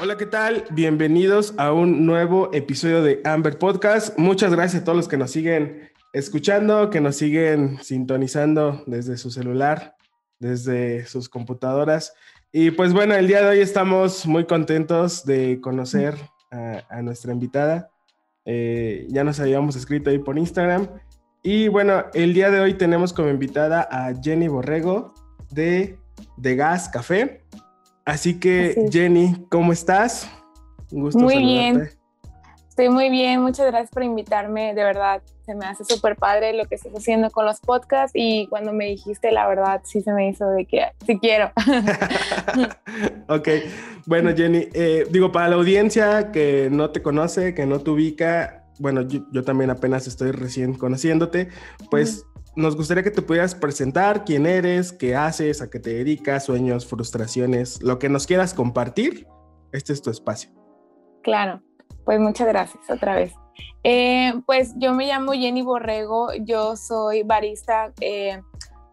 Hola, ¿qué tal? Bienvenidos a un nuevo episodio de Amber Podcast. Muchas gracias a todos los que nos siguen escuchando, que nos siguen sintonizando desde su celular, desde sus computadoras. Y pues bueno, el día de hoy estamos muy contentos de conocer a, nuestra invitada. Eh, ya nos habíamos escrito ahí por Instagram. Y bueno, el día de hoy tenemos como invitada a Jenny Borrego de De Gas Café. Así que, Jenny, ¿cómo estás? Un gusto muy bien. Estoy muy bien, muchas gracias por invitarme, de verdad, se me hace súper padre lo que estás haciendo con los podcasts y cuando me dijiste, la verdad, sí se me hizo de que sí quiero. ok, bueno Jenny, eh, digo, para la audiencia que no te conoce, que no te ubica, bueno, yo, también apenas estoy recién conociéndote, pues nos gustaría que te pudieras presentar quién eres, qué haces, a qué te dedicas, sueños, frustraciones, lo que nos quieras compartir. Este es tu espacio. Claro, pues muchas gracias otra vez. Eh, pues yo me llamo Jenny Borrego, yo soy barista eh,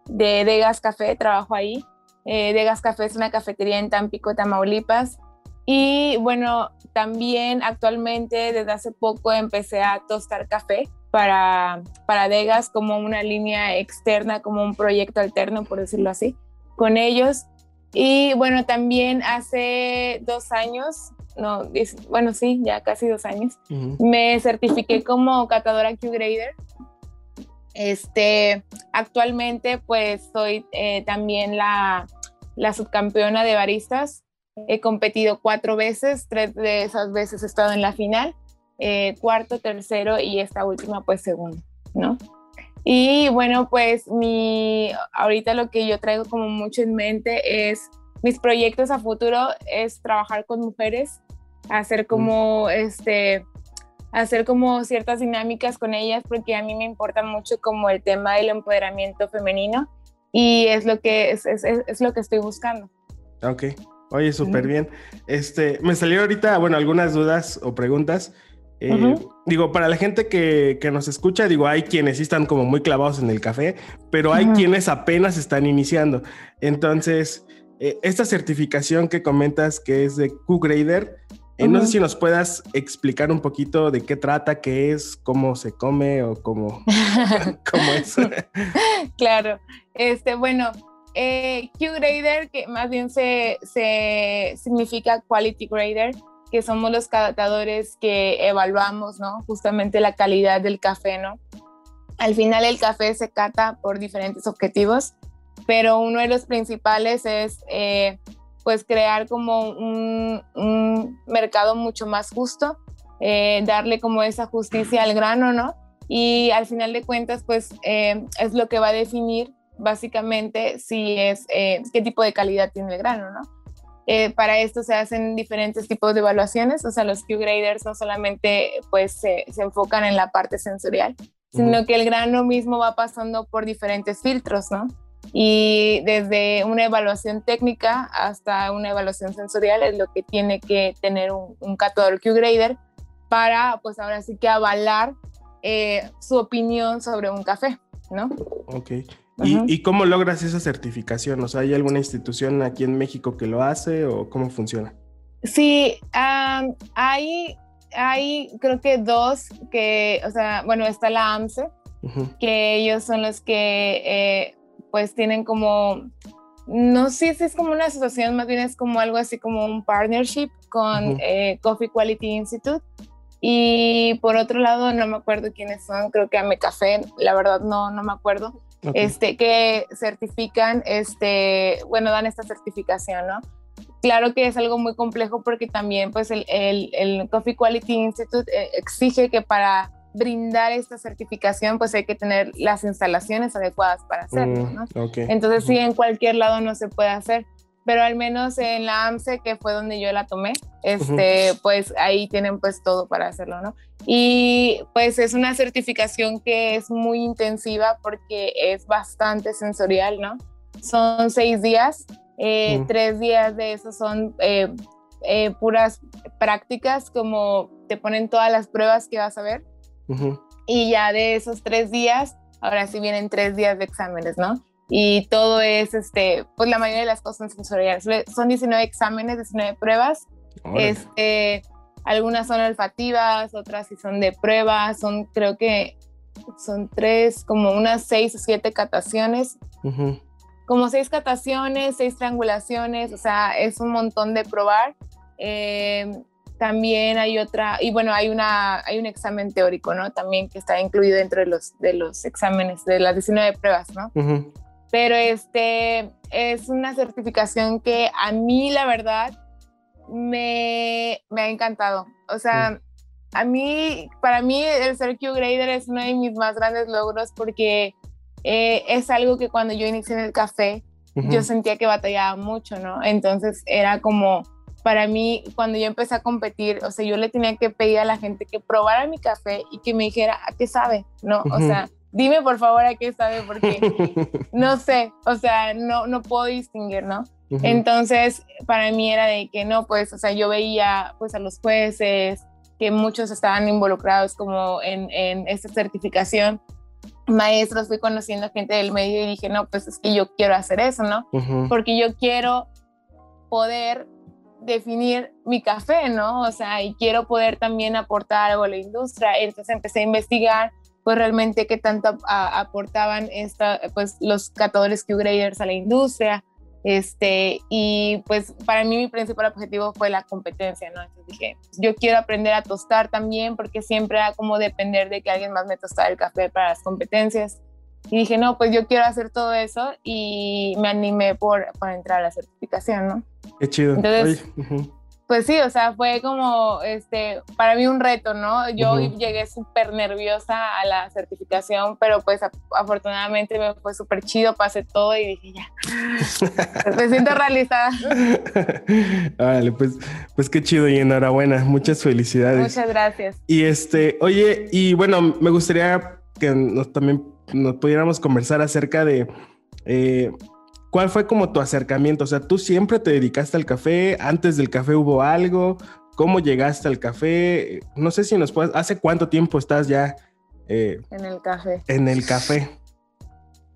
de Degas Café, trabajo ahí. Eh, Degas Café es una cafetería en Tampico, Tamaulipas. Y bueno, también actualmente desde hace poco empecé a tostar café para, para Degas como una línea externa, como un proyecto alterno, por decirlo así, con ellos. Y bueno, también hace dos años, no, bueno, sí, ya casi dos años, me certifiqué como catadora Q-Grader. Este, actualmente pues soy eh, también la, la subcampeona de baristas. He competido cuatro veces, tres de esas veces he estado en la final eh, cuarto, tercero y esta última pues segundo, ¿no? Y bueno, pues mi, ahorita lo que yo traigo como mucho en mente es mis proyectos a futuro es trabajar con mujeres, hacer como este hacer como ciertas dinámicas con ellas porque a mí me importa mucho como el tema del empoderamiento femenino y es lo que es, es, es lo que estoy buscando. Ok, oye, súper bien. Este, me salió ahorita, bueno, algunas dudas o preguntas. Eh, digo, para la gente que, nos escucha, digo, hay quienes están como muy clavados en el café, pero hay quienes apenas están iniciando. Entonces, eh, esta certificación que comentas que es de Q-Grader, eh, no sé si nos puedas explicar un poquito de qué trata, qué es, cómo se come o cómo, cómo es. claro, este, bueno, Q-Grader, que más bien se, se significa Quality Grader, que somos los catadores que evaluamos, ¿no? Justamente la calidad del café, ¿no? Al final el café se cata por diferentes objetivos, pero uno de los principales es eh, pues crear como un, mercado mucho más justo, eh, darle como esa justicia al grano, ¿no? Y al final de cuentas pues eh, es lo que va a definir básicamente si es qué tipo de calidad tiene el grano, ¿no? Eh, para esto se hacen diferentes tipos de evaluaciones, o sea, los Q-graders no solamente pues se, enfocan en la parte sensorial, sino que el grano mismo va pasando por diferentes filtros, ¿no? Y desde una evaluación técnica hasta una evaluación sensorial es lo que tiene que tener un, un catador Q-grader para, pues ahora sí que avalar eh, su opinión sobre un café, ¿no? Ok. ¿Y, cómo logras esa certificación? O sea, ¿hay alguna institución aquí en México que lo hace o cómo funciona? Sí, hay, hay creo que dos que, o sea, bueno, está la AMSE, que ellos son los que eh, pues tienen como, no sé si es como una asociación, más bien es como algo así como un partnership con eh, Coffee Quality Institute. Y por otro lado, no me acuerdo quiénes son, creo que Ame Café, la verdad no, no me acuerdo este, que certifican, este, bueno, dan esta certificación, ¿no? Claro que es algo muy complejo porque también pues el, el, Coffee Quality Institute eh, exige que para brindar esta certificación pues hay que tener las instalaciones adecuadas para hacerlo, mm, ¿no? Entonces sí, en cualquier lado no se puede hacer pero al menos en la AMSE, que fue donde yo la tomé, este, pues ahí tienen pues todo para hacerlo, ¿no? Y pues es una certificación que es muy intensiva porque es bastante sensorial, ¿no? Son seis días, eh, tres días de esos son eh, eh, puras prácticas, como te ponen todas las pruebas que vas a ver. Y ya de esos tres días, ahora sí vienen tres días de exámenes, ¿no? Y todo es, este, pues la mayoría de las cosas son sensoriales. Son 19 exámenes, 19 pruebas Este, algunas son olfativas, otras sí son de prueba, son creo que son tres, como unas seis o siete cataciones. Como seis cataciones, seis triangulaciones, o sea, es un montón de probar. Em, también hay otra, y bueno, hay, una, hay un examen teórico, ¿no? También que está incluido dentro de los, de los exámenes, de las 19 pruebas, ¿no? Pero este es una certificación que a mí, la verdad, me, me ha encantado. O sea, a mí, para mí, el ser Q-Grader es uno de mis más grandes logros porque eh, es algo que cuando yo inicié en el café, yo sentía que batallaba mucho, ¿no? Entonces era como, para mí, cuando yo empecé a competir, o sea, yo le tenía que pedir a la gente que probara mi café y que me dijera a qué sabe, ¿no? O sea, dime por favor a qué sabe porque no sé, o sea, no, no puedo distinguir, ¿no? Entonces, para mí era de que no, pues, o sea, yo veía pues a los jueces, que muchos estaban involucrados como en, en esta certificación, maestros, fui conociendo gente del medio y dije, no, pues es que yo quiero hacer eso, ¿no? Porque yo quiero poder definir mi café, ¿no? O sea, y quiero poder también aportar algo a la industria. Entonces empecé a investigar, pues realmente qué tanto aportaban esta, pues los catadores Q-graders a la industria, este, y pues para mí mi principal objetivo fue la competencia, ¿no? Entonces dije, yo quiero aprender a tostar también porque siempre era como depender de que alguien más me tostara el café para las competencias. Y dije, no, pues yo quiero hacer todo eso y me animé por, por entrar a la certificación, ¿no? Qué chido. Entonces, pues sí, o sea, fue como, este, para mí un reto, ¿no? Yo llegué súper nerviosa a la certificación, pero pues afortunadamente me fue súper chido, pasé todo y dije, ya, me siento realizada. Vale, pues, pues qué chido y enhorabuena, muchas felicidades. Muchas gracias. Y este, oye, y bueno, me gustaría que nos, también nos pudiéramos conversar acerca de... Eh, ¿Cuál fue como tu acercamiento? O sea, ¿tú siempre te dedicaste al café? ¿Antes del café hubo algo? ¿Cómo llegaste al café? No sé si nos puedes... ¿Hace cuánto tiempo estás ya? Eh, en el café. En el café.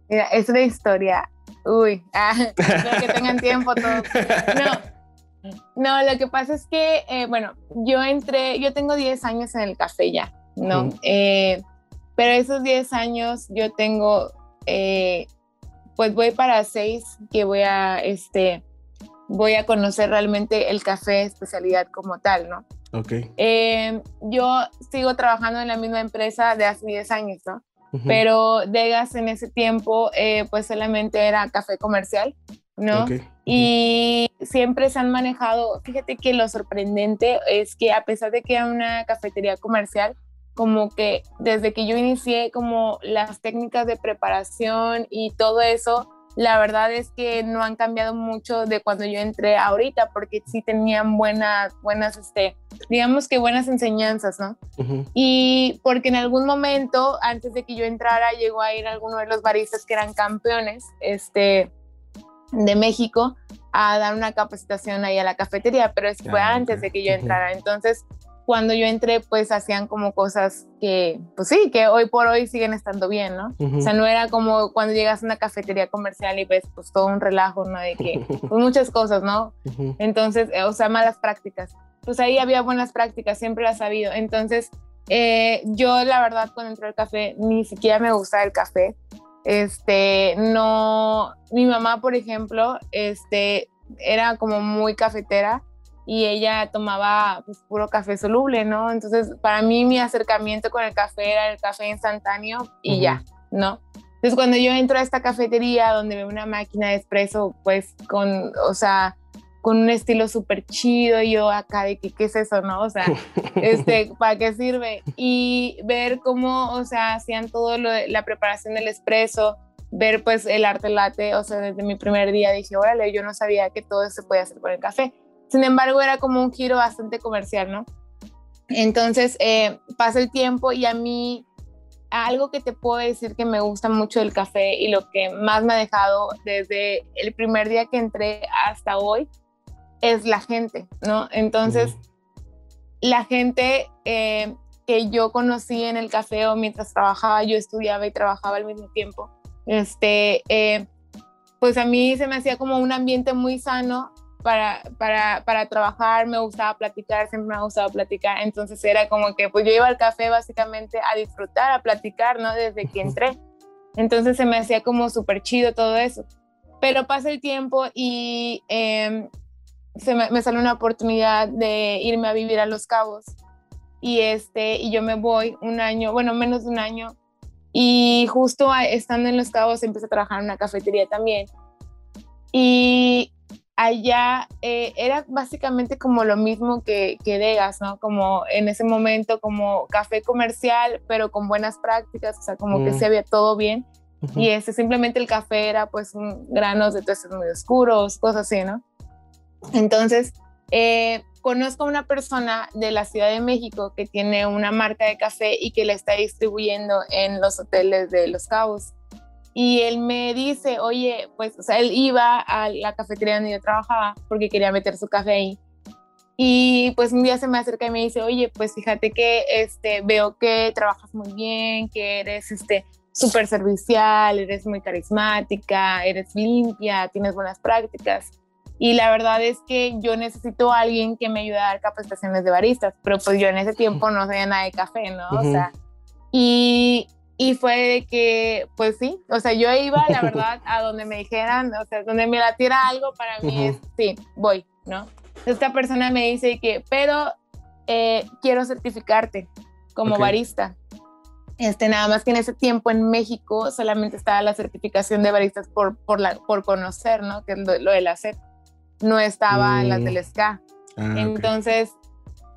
Mira, es una historia. Uy, ah, que tengan tiempo todos. No, no, lo que pasa es que, eh, bueno, yo entré, yo tengo 10 años en el café ya, ¿no? Eh, pero esos 10 años yo tengo pues voy para seis que voy a, este, voy a conocer realmente el café especialidad como tal, ¿no? Ok. Eh, yo sigo trabajando en la misma empresa de hace 10 años, ¿no? Pero Degas en ese tiempo, eh, pues solamente era café comercial, ¿no? Y siempre se han manejado, fíjate que lo sorprendente es que a pesar de que era una cafetería comercial, como que desde que yo inicié como las técnicas de preparación y todo eso, la verdad es que no han cambiado mucho de cuando yo entré ahorita, porque sí tenían buenas, buenas, este, digamos que buenas enseñanzas, ¿no? Y porque en algún momento, antes de que yo entrara, llegó a ir alguno de los baristas que eran campeones, este, de México, a dar una capacitación ahí a la cafetería, pero eso fue ah, antes de que yo entrara. Entonces, cuando yo entré, pues hacían como cosas que, pues sí, que hoy por hoy siguen estando bien, ¿no? O sea, no era como cuando llegas a una cafetería comercial y ves pues todo un relajo, ¿no? De que, pues muchas cosas, ¿no? Entonces, eh, o sea, malas prácticas. Pues ahí había buenas prácticas, siempre las ha habido. Entonces, eh, yo la verdad cuando entré al café, ni siquiera me gustaba el café. Este, no, mi mamá, por ejemplo, este, era como muy cafetera y ella tomaba pues, puro café soluble, ¿no? Entonces, para mí mi acercamiento con el café era el café instantáneo y ya, ¿no? Entonces, cuando yo entro a esta cafetería donde veo una máquina de espresso, pues con, o sea, con un estilo súper chido, yo acá de que, ¿qué es eso, no? O sea, este, ¿para qué sirve? Y ver cómo, o sea, hacían todo lo de la preparación del espresso, ver pues el arte latte, o sea, desde mi primer día dije, órale, yo no sabía que todo se podía hacer con el café. Sin embargo, era como un giro bastante comercial, ¿no? Entonces, eh, pasa el tiempo y a mí algo que te puedo decir que me gusta mucho del café y lo que más me ha dejado desde el primer día que entré hasta hoy es la gente, ¿no? Entonces, la gente eh, que yo conocí en el café o mientras trabajaba, yo estudiaba y trabajaba al mismo tiempo, este, eh, pues a mí se me hacía como un ambiente muy sano para, para, para trabajar, me gustaba platicar, siempre me ha gustado platicar, entonces era como que pues yo iba al café básicamente a disfrutar, a platicar, ¿no? Desde que entré. Entonces se me hacía como súper chido todo eso. Pero pasa el tiempo y em, se me, me, sale una oportunidad de irme a vivir a Los Cabos. Y, este, y yo me voy un año, bueno, menos de un año. Y justo estando en Los Cabos empecé a trabajar en una cafetería también. Y allá eh, era básicamente como lo mismo que, que Degas, ¿no? Como en ese momento como café comercial, pero con buenas prácticas, o sea, como que mm. se había todo bien. Y ese simplemente el café era pues granos de tostes muy oscuros, cosas así, ¿no? Entonces, eh, conozco a una persona de la Ciudad de México que tiene una marca de café y que la está distribuyendo en los hoteles de Los Cabos. Y él me dice, oye, pues, o sea, él iba a la cafetería donde yo trabajaba porque quería meter su café ahí. Y pues un día se me acerca y me dice, oye, pues fíjate que este, veo que trabajas muy bien, que eres este, súper servicial, eres muy carismática, eres limpia, tienes buenas prácticas. Y la verdad es que yo necesito a alguien que me ayude a dar capacitaciones de baristas, pero pues yo en ese tiempo no sabía nada de café, ¿no? O sea, y, y fue de que, pues sí, o sea, yo iba, la verdad, a donde me dijeran, o sea, donde me latiera algo, para mí es, sí, voy, ¿no? Esta persona me dice que, pero eh, quiero certificarte como barista. Este, nada más que en ese tiempo en México solamente estaba la certificación de baristas por, por, la, por conocer, ¿no? Que es lo, del hacer. No estaba en la del SK. Ah, Entonces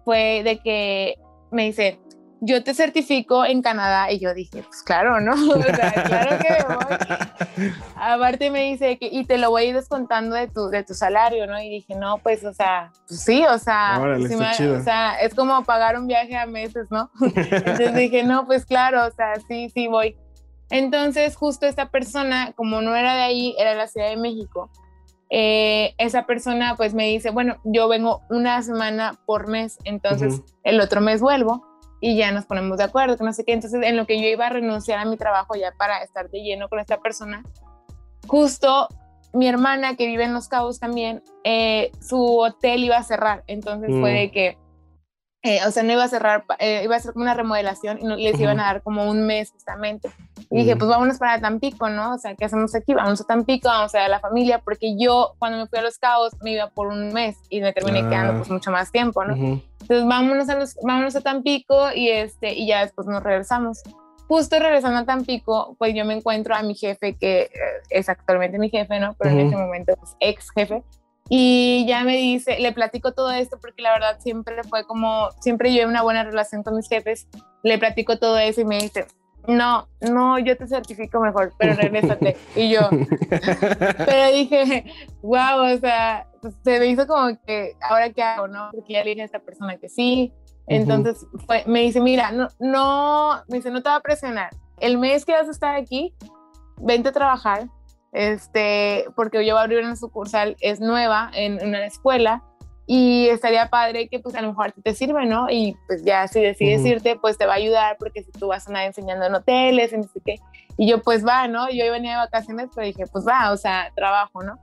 fue de que me dice, yo te certifico en Canadá. Y yo dije, pues claro, ¿no? O sea, claro que me voy. Aparte me dice que, y te lo voy a ir descontando de tu, de tu salario, ¿no? Y dije, no, pues, o sea, pues sí, o sea, o sea, es como pagar un viaje a meses, ¿no? Entonces dije, no, pues claro, o sea, sí, sí voy. Entonces, justo esta persona, como no era de ahí, era de la Ciudad de México, eh, esa persona pues me dice, bueno, yo vengo una semana por mes, entonces el otro mes vuelvo y ya nos ponemos de acuerdo, que no sé qué. Entonces, en lo que yo iba a renunciar a mi trabajo ya para estar de lleno con esta persona, justo mi hermana que vive en Los Cabos también, eh, su hotel iba a cerrar. Entonces fue mm. de que eh, o sea, no iba a cerrar, eh, iba a ser como una remodelación y les iban a dar como un mes justamente. Y dije, pues vámonos para Tampico, ¿no? O sea, ¿qué hacemos aquí? Vamos a Tampico, vamos a ver a la familia, porque yo cuando me fui a Los Cabos me iba por un mes y me terminé quedando pues mucho más tiempo, ¿no? Entonces vámonos a, los, vámonos a Tampico y, este, y ya después nos regresamos. Justo regresando a Tampico, pues yo me encuentro a mi jefe, que eh, es actualmente mi jefe, ¿no? Pero en ese momento, pues ex jefe y ya me dice, le platico todo esto porque la verdad siempre fue como, siempre llevé una buena relación con mis jefes, le platico todo eso y me dice, no, no, yo te certifico mejor, pero regrésate. y yo, pero dije, wow, o sea, pues, se me hizo como que, ahora qué hago, ¿no? Porque ya le dije a esta persona que sí. Entonces fue, me dice, mira, no, no, me dice, no te va a presionar. El mes que vas a estar aquí, vente a trabajar, este, porque yo voy a abrir una sucursal, es nueva en, una escuela y estaría padre que pues a lo mejor te sirve, ¿no? Y pues ya si decides irte, pues te va a ayudar porque si tú vas a andar enseñando en hoteles, en no sé qué. Y yo pues va, ¿no? Yo venía de vacaciones, pero dije, pues va, o sea, trabajo, ¿no?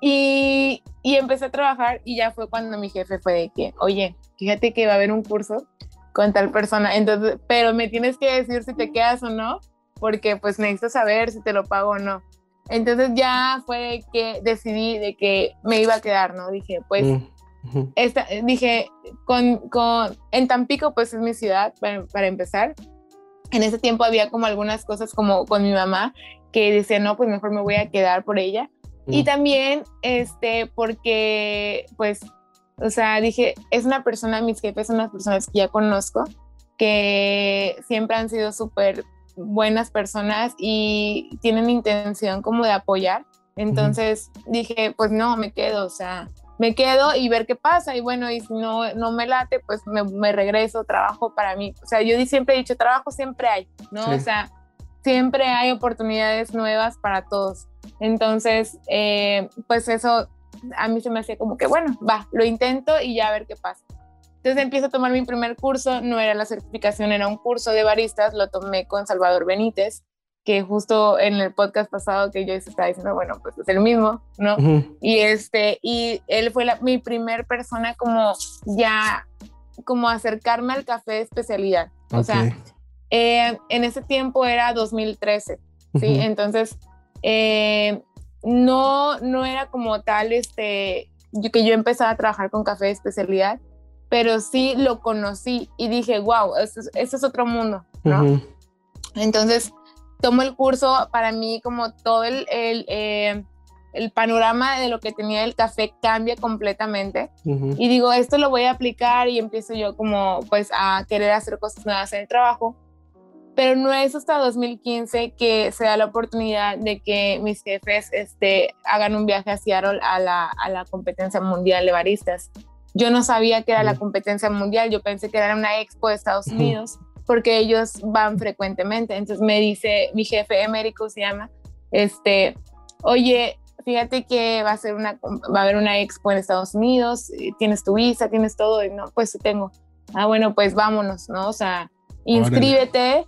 Y, y empecé a trabajar y ya fue cuando mi jefe fue de que, oye, fíjate que va a haber un curso con tal persona, entonces, pero me tienes que decir si te quedas o no, porque pues necesito saber si te lo pago o no. Entonces ya fue que decidí de que me iba a quedar, ¿no? Dije, pues, esta, dije, con, con, en Tampico, pues es mi ciudad, para, empezar. En ese tiempo había como algunas cosas como con mi mamá que decía, no, pues mejor me voy a quedar por ella. Y también, este, porque, pues, o sea, dije, es una persona, mis jefes son unas personas que ya conozco, que siempre han sido súper buenas personas y tienen intención como de apoyar. Entonces dije, pues no, me quedo, o sea, me quedo y ver qué pasa. Y bueno, y si no, no me late, pues me, regreso, trabajo para mí. O sea, yo siempre he dicho, trabajo siempre hay, ¿no? O sea, siempre hay oportunidades nuevas para todos. Entonces, eh, pues eso a mí se me hacía como que, bueno, va, lo intento y ya a ver qué pasa. Entonces empiezo a tomar mi primer curso, no era la certificación, era un curso de baristas, lo tomé con Salvador Benítez. Que justo en el podcast pasado que yo estaba diciendo, bueno, pues es el mismo, ¿no? Y este, y él fue la, mi primer persona como ya, como acercarme al café de especialidad. O sea, eh, en ese tiempo era 2013, ¿sí? Entonces, eh, no, no era como tal, este, yo, que yo empezaba a trabajar con café de especialidad, pero sí lo conocí y dije, wow, eso, es otro mundo, ¿no? Entonces, tomo el curso, para mí como todo el, el, eh, el, panorama de lo que tenía el café cambia completamente. Y digo, esto lo voy a aplicar y empiezo yo como pues a querer hacer cosas nuevas en el trabajo. Pero no es hasta 2015 que se da la oportunidad de que mis jefes este, hagan un viaje a Seattle a la, a la competencia mundial de baristas. Yo no sabía que era la competencia mundial, yo pensé que era una expo de Estados Unidos porque ellos van frecuentemente. Entonces me dice mi jefe, Emérico se llama, este, oye, fíjate que va a, ser una, va a haber una expo en Estados Unidos, tienes tu visa, tienes todo, y no, pues sí tengo. Ah, bueno, pues vámonos, ¿no? O sea, inscríbete,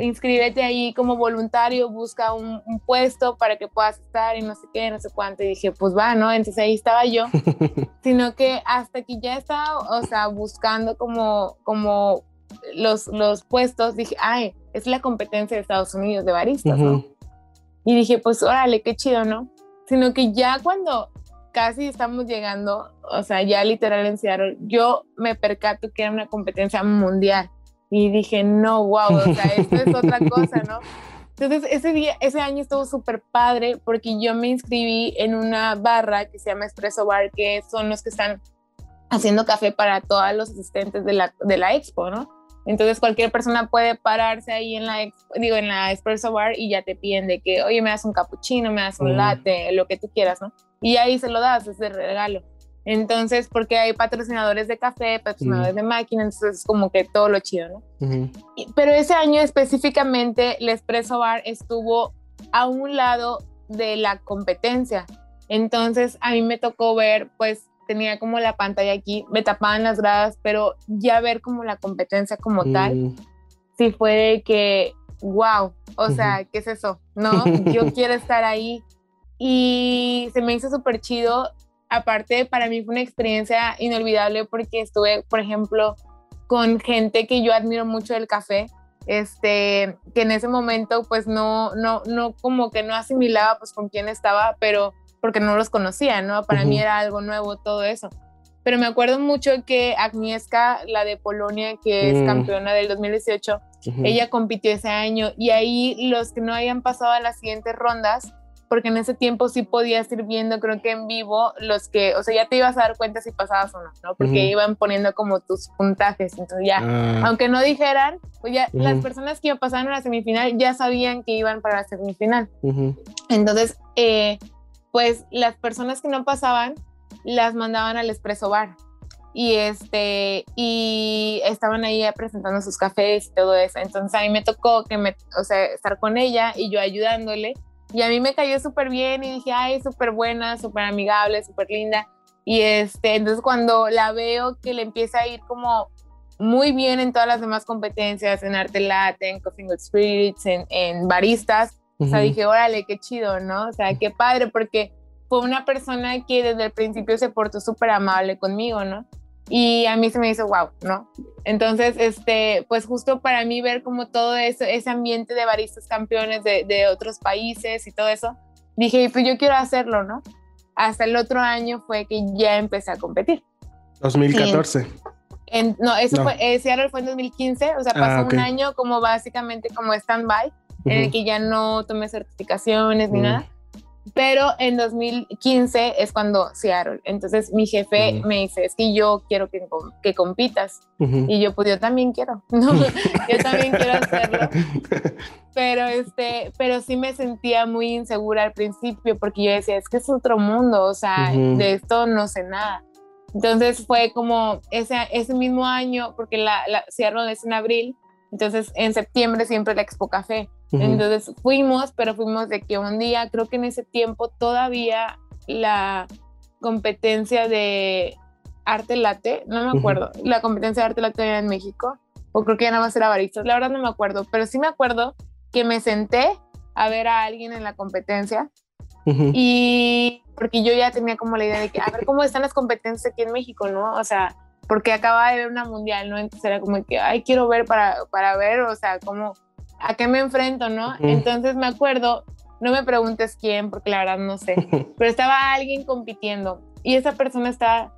inscríbete ahí como voluntario, busca un, puesto para que puedas estar y no sé qué, no sé cuánto. Y dije, pues va, ¿no? Entonces ahí estaba yo, sino que hasta que ya estaba, o sea, buscando como, como los, los puestos, dije, ay, es la competencia de Estados Unidos de baristas, ¿no? Y dije, pues órale, qué chido, ¿no? Sino que ya cuando casi estamos llegando, o sea, ya literal en Seattle, yo me percato que era una competencia mundial y dije, no, wow, o sea, esto es otra cosa, ¿no? Entonces, ese día, ese año estuvo súper padre porque yo me inscribí en una barra que se llama Espresso Bar, que son los que están haciendo café para todos los asistentes de la, de la expo, ¿no? Entonces cualquier persona puede pararse ahí en la, digo, en la espresso bar y ya te piden de que, oye, me das un cappuccino, me das un latte, lo que tú quieras, ¿no? Y ahí se lo das, es de regalo. Entonces, porque hay patrocinadores de café, patrocinadores de máquinas, entonces es como que todo lo chido, ¿no? pero ese año específicamente, el Espresso Bar estuvo a un lado de la competencia. Entonces, a mí me tocó ver, pues, tenía como la pantalla aquí, me tapaban las gradas, pero ya ver como la competencia como tal, mm. sí fue de que, wow, o sea, ¿qué es eso? No, yo quiero estar ahí. Y se me hizo súper chido. Aparte, para mí fue una experiencia inolvidable porque estuve, por ejemplo, con gente que yo admiro mucho del café, este, que en ese momento pues no, no, no, como que no asimilaba pues con quién estaba, pero porque no los conocía, ¿no? Para mí era algo nuevo todo eso. Pero me acuerdo mucho que Agnieszka, la de Polonia, que es mm. campeona del 2018, ella compitió ese año y ahí los que no hayan pasado a las siguientes rondas, porque en ese tiempo sí podías ir viendo, creo que en vivo, los que, o sea, ya te ibas a dar cuenta si pasabas o no, ¿no? Porque iban poniendo como tus puntajes, entonces ya, ah. aunque no dijeran, pues ya las personas que pasando a la semifinal ya sabían que iban para la semifinal. Entonces, eh, pues las personas que no pasaban las mandaban al Espresso Bar y este y estaban ahí presentando sus cafés y todo eso. Entonces a mí me tocó que me, o sea, estar con ella y yo ayudándole y a mí me cayó súper bien y dije, ay, súper buena, súper amigable, súper linda. Y este, entonces cuando la veo que le empieza a ir como muy bien en todas las demás competencias, en arte latte, en coffee with spirits, en baristas, o sea, dije, órale, qué chido, ¿no? O sea, qué padre, porque fue una persona que desde el principio se portó súper amable conmigo, ¿no? Y a mí se me hizo wow, ¿no? Entonces, este, pues justo para mí ver como todo eso, ese ambiente de baristas campeones de, de otros países y todo eso, dije, pues yo quiero hacerlo, ¿no? Hasta el otro año fue que ya empecé a competir. 2014. En, no, eso fue, ese año fue en 2015, o sea, pasó ah, un año como básicamente como stand-by en el que ya no tomé certificaciones ni nada. Pero en 2015 es cuando Seattle. Entonces mi jefe me dice, es que yo quiero que, que compitas. Y yo, pues yo también quiero, ¿no? yo también quiero hacerlo. Pero, este, pero sí me sentía muy insegura al principio porque yo decía, es que es otro mundo, o sea, de esto no sé nada. Entonces fue como ese, ese mismo año, porque la, la Seattle es en abril, entonces en septiembre siempre la Expo Café. Entonces fuimos, pero fuimos de que un día, creo que en ese tiempo todavía la competencia de arte late, no me acuerdo, la competencia de arte late era en México, o creo que ya nada más era baristas, la verdad no me acuerdo, pero sí me acuerdo que me senté a ver a alguien en la competencia. Y porque yo ya tenía como la idea de que, a ver cómo están las competencias aquí en México, ¿no? O sea, porque acaba de ver una mundial, ¿no? Entonces era como que, ay, quiero ver para, para ver, o sea, cómo, a qué me enfrento, ¿no? Entonces me acuerdo, no me preguntes quién, porque la verdad no sé, pero estaba alguien compitiendo y esa persona estaba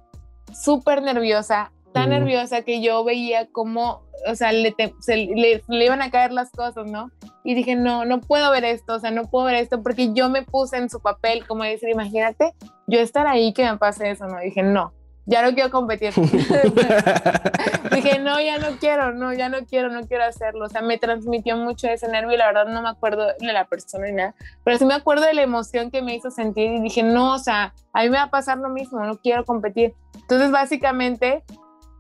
súper nerviosa, tan nerviosa que yo veía como, o sea, le, le, le, iban a caer las cosas, ¿no? Y dije, no, no puedo ver esto, o sea, no puedo ver esto, porque yo me puse en su papel, como decir, imagínate, yo estar ahí que me pase eso, ¿no? dije, no, ya no quiero competir. Dije, no, ya no quiero, no, ya no quiero, no quiero hacerlo. O sea, me transmitió mucho ese nervio y la verdad no me acuerdo de la persona ni nada, pero sí me acuerdo de la emoción que me hizo sentir y dije, no, o sea, a mí me va a pasar lo mismo, no quiero competir. Entonces, básicamente,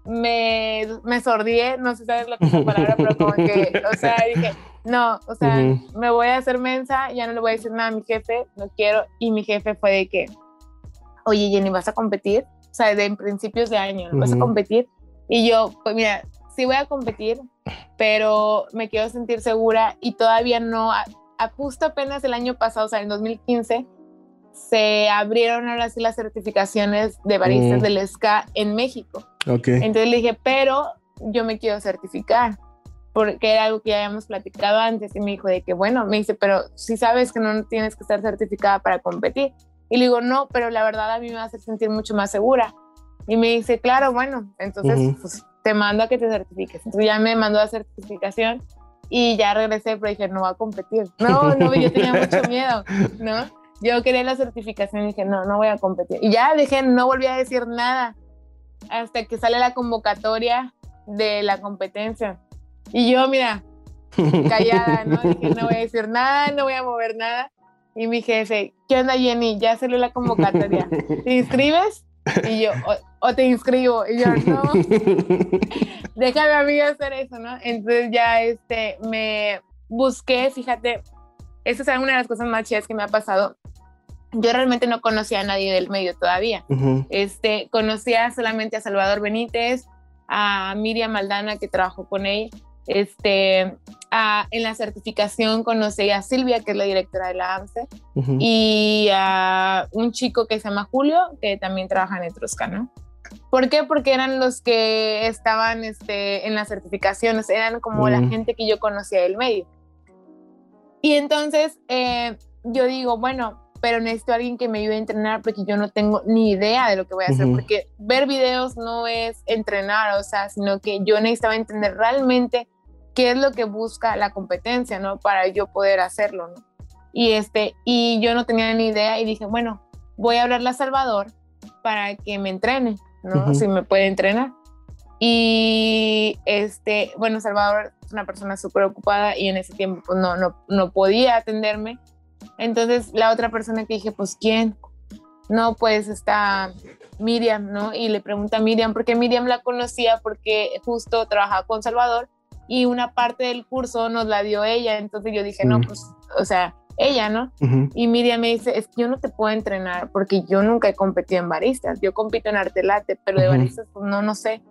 me, me sordié, no sé si sabes la palabra, pero como que, o sea, dije, no, o sea, me voy a hacer mensa, ya no le voy a decir nada a mi jefe, no quiero. Y mi jefe fue de que, oye, Jenny, ¿vas a competir? O sea, de en principios de año, ¿no vas a competir? Y yo, pues mira, sí voy a competir, pero me quiero sentir segura y todavía no, a, justo apenas el año pasado, o sea, en 2015, se abrieron ahora sí las certificaciones de baristas del SCA en México. Okay. Entonces le dije, pero yo me quiero certificar, porque era algo que ya habíamos platicado antes y me dijo de que, bueno, me dice, pero si sabes que no tienes que estar certificada para competir. Y le digo, no, pero la verdad a mí me va a hacer sentir mucho más segura. Y me dice, claro, bueno, entonces pues, te mando a que te certifiques. Entonces ya me mandó a certificación y ya regresé, pero dije, no va a competir. No, no, yo tenía mucho miedo, ¿no? Yo quería la certificación y dije, no, no voy a competir. Y ya dejé, no volví a decir nada hasta que sale la convocatoria de la competencia. Y yo, mira, callada, ¿no? Dije, no voy a decir nada, no voy a mover nada. Y mi jefe, ¿qué onda Jenny? Ya salió la convocatoria. ¿Te inscribes? Y yo, o, te inscribo. Y yo, no, déjame a mí hacer eso, ¿no? Entonces ya este, me busqué, fíjate, esa es una de las cosas más chidas que me ha pasado. Yo realmente no conocía a nadie del medio todavía. este, conocía solamente a Salvador Benítez, a Miriam Maldana, que trabajó con él, este, en la certificación conocí a Silvia, que es la directora de la AMSE, y a un chico que se llama Julio, que también trabaja en Etrusca, ¿no? ¿Por qué? Porque eran los que estaban este, en las certificaciones, eran como la gente que yo conocía del medio. Y entonces eh, yo digo, bueno, pero necesito a alguien que me ayude a entrenar porque yo no tengo ni idea de lo que voy a hacer, porque ver videos no es entrenar, o sea, sino que yo necesitaba entender realmente qué es lo que busca la competencia, ¿no? Para yo poder hacerlo, ¿no? Y, este, y yo no tenía ni idea y dije, bueno, voy a hablarle a Salvador para que me entrene, ¿no? Si me puede entrenar. Y, este, bueno, Salvador es una persona súper ocupada y en ese tiempo pues, no, no, no podía atenderme. Entonces, la otra persona que dije, pues, ¿quién? No, pues está Miriam, ¿no? Y le pregunta a Miriam, porque Miriam la conocía porque justo trabajaba con Salvador y una parte del curso nos la dio ella, entonces yo dije, no, mm. pues, o sea, ella, ¿no? Y Miriam me dice, es que yo no te puedo entrenar porque yo nunca he competido en baristas, yo compito en arte late, pero de baristas, pues no, no sé.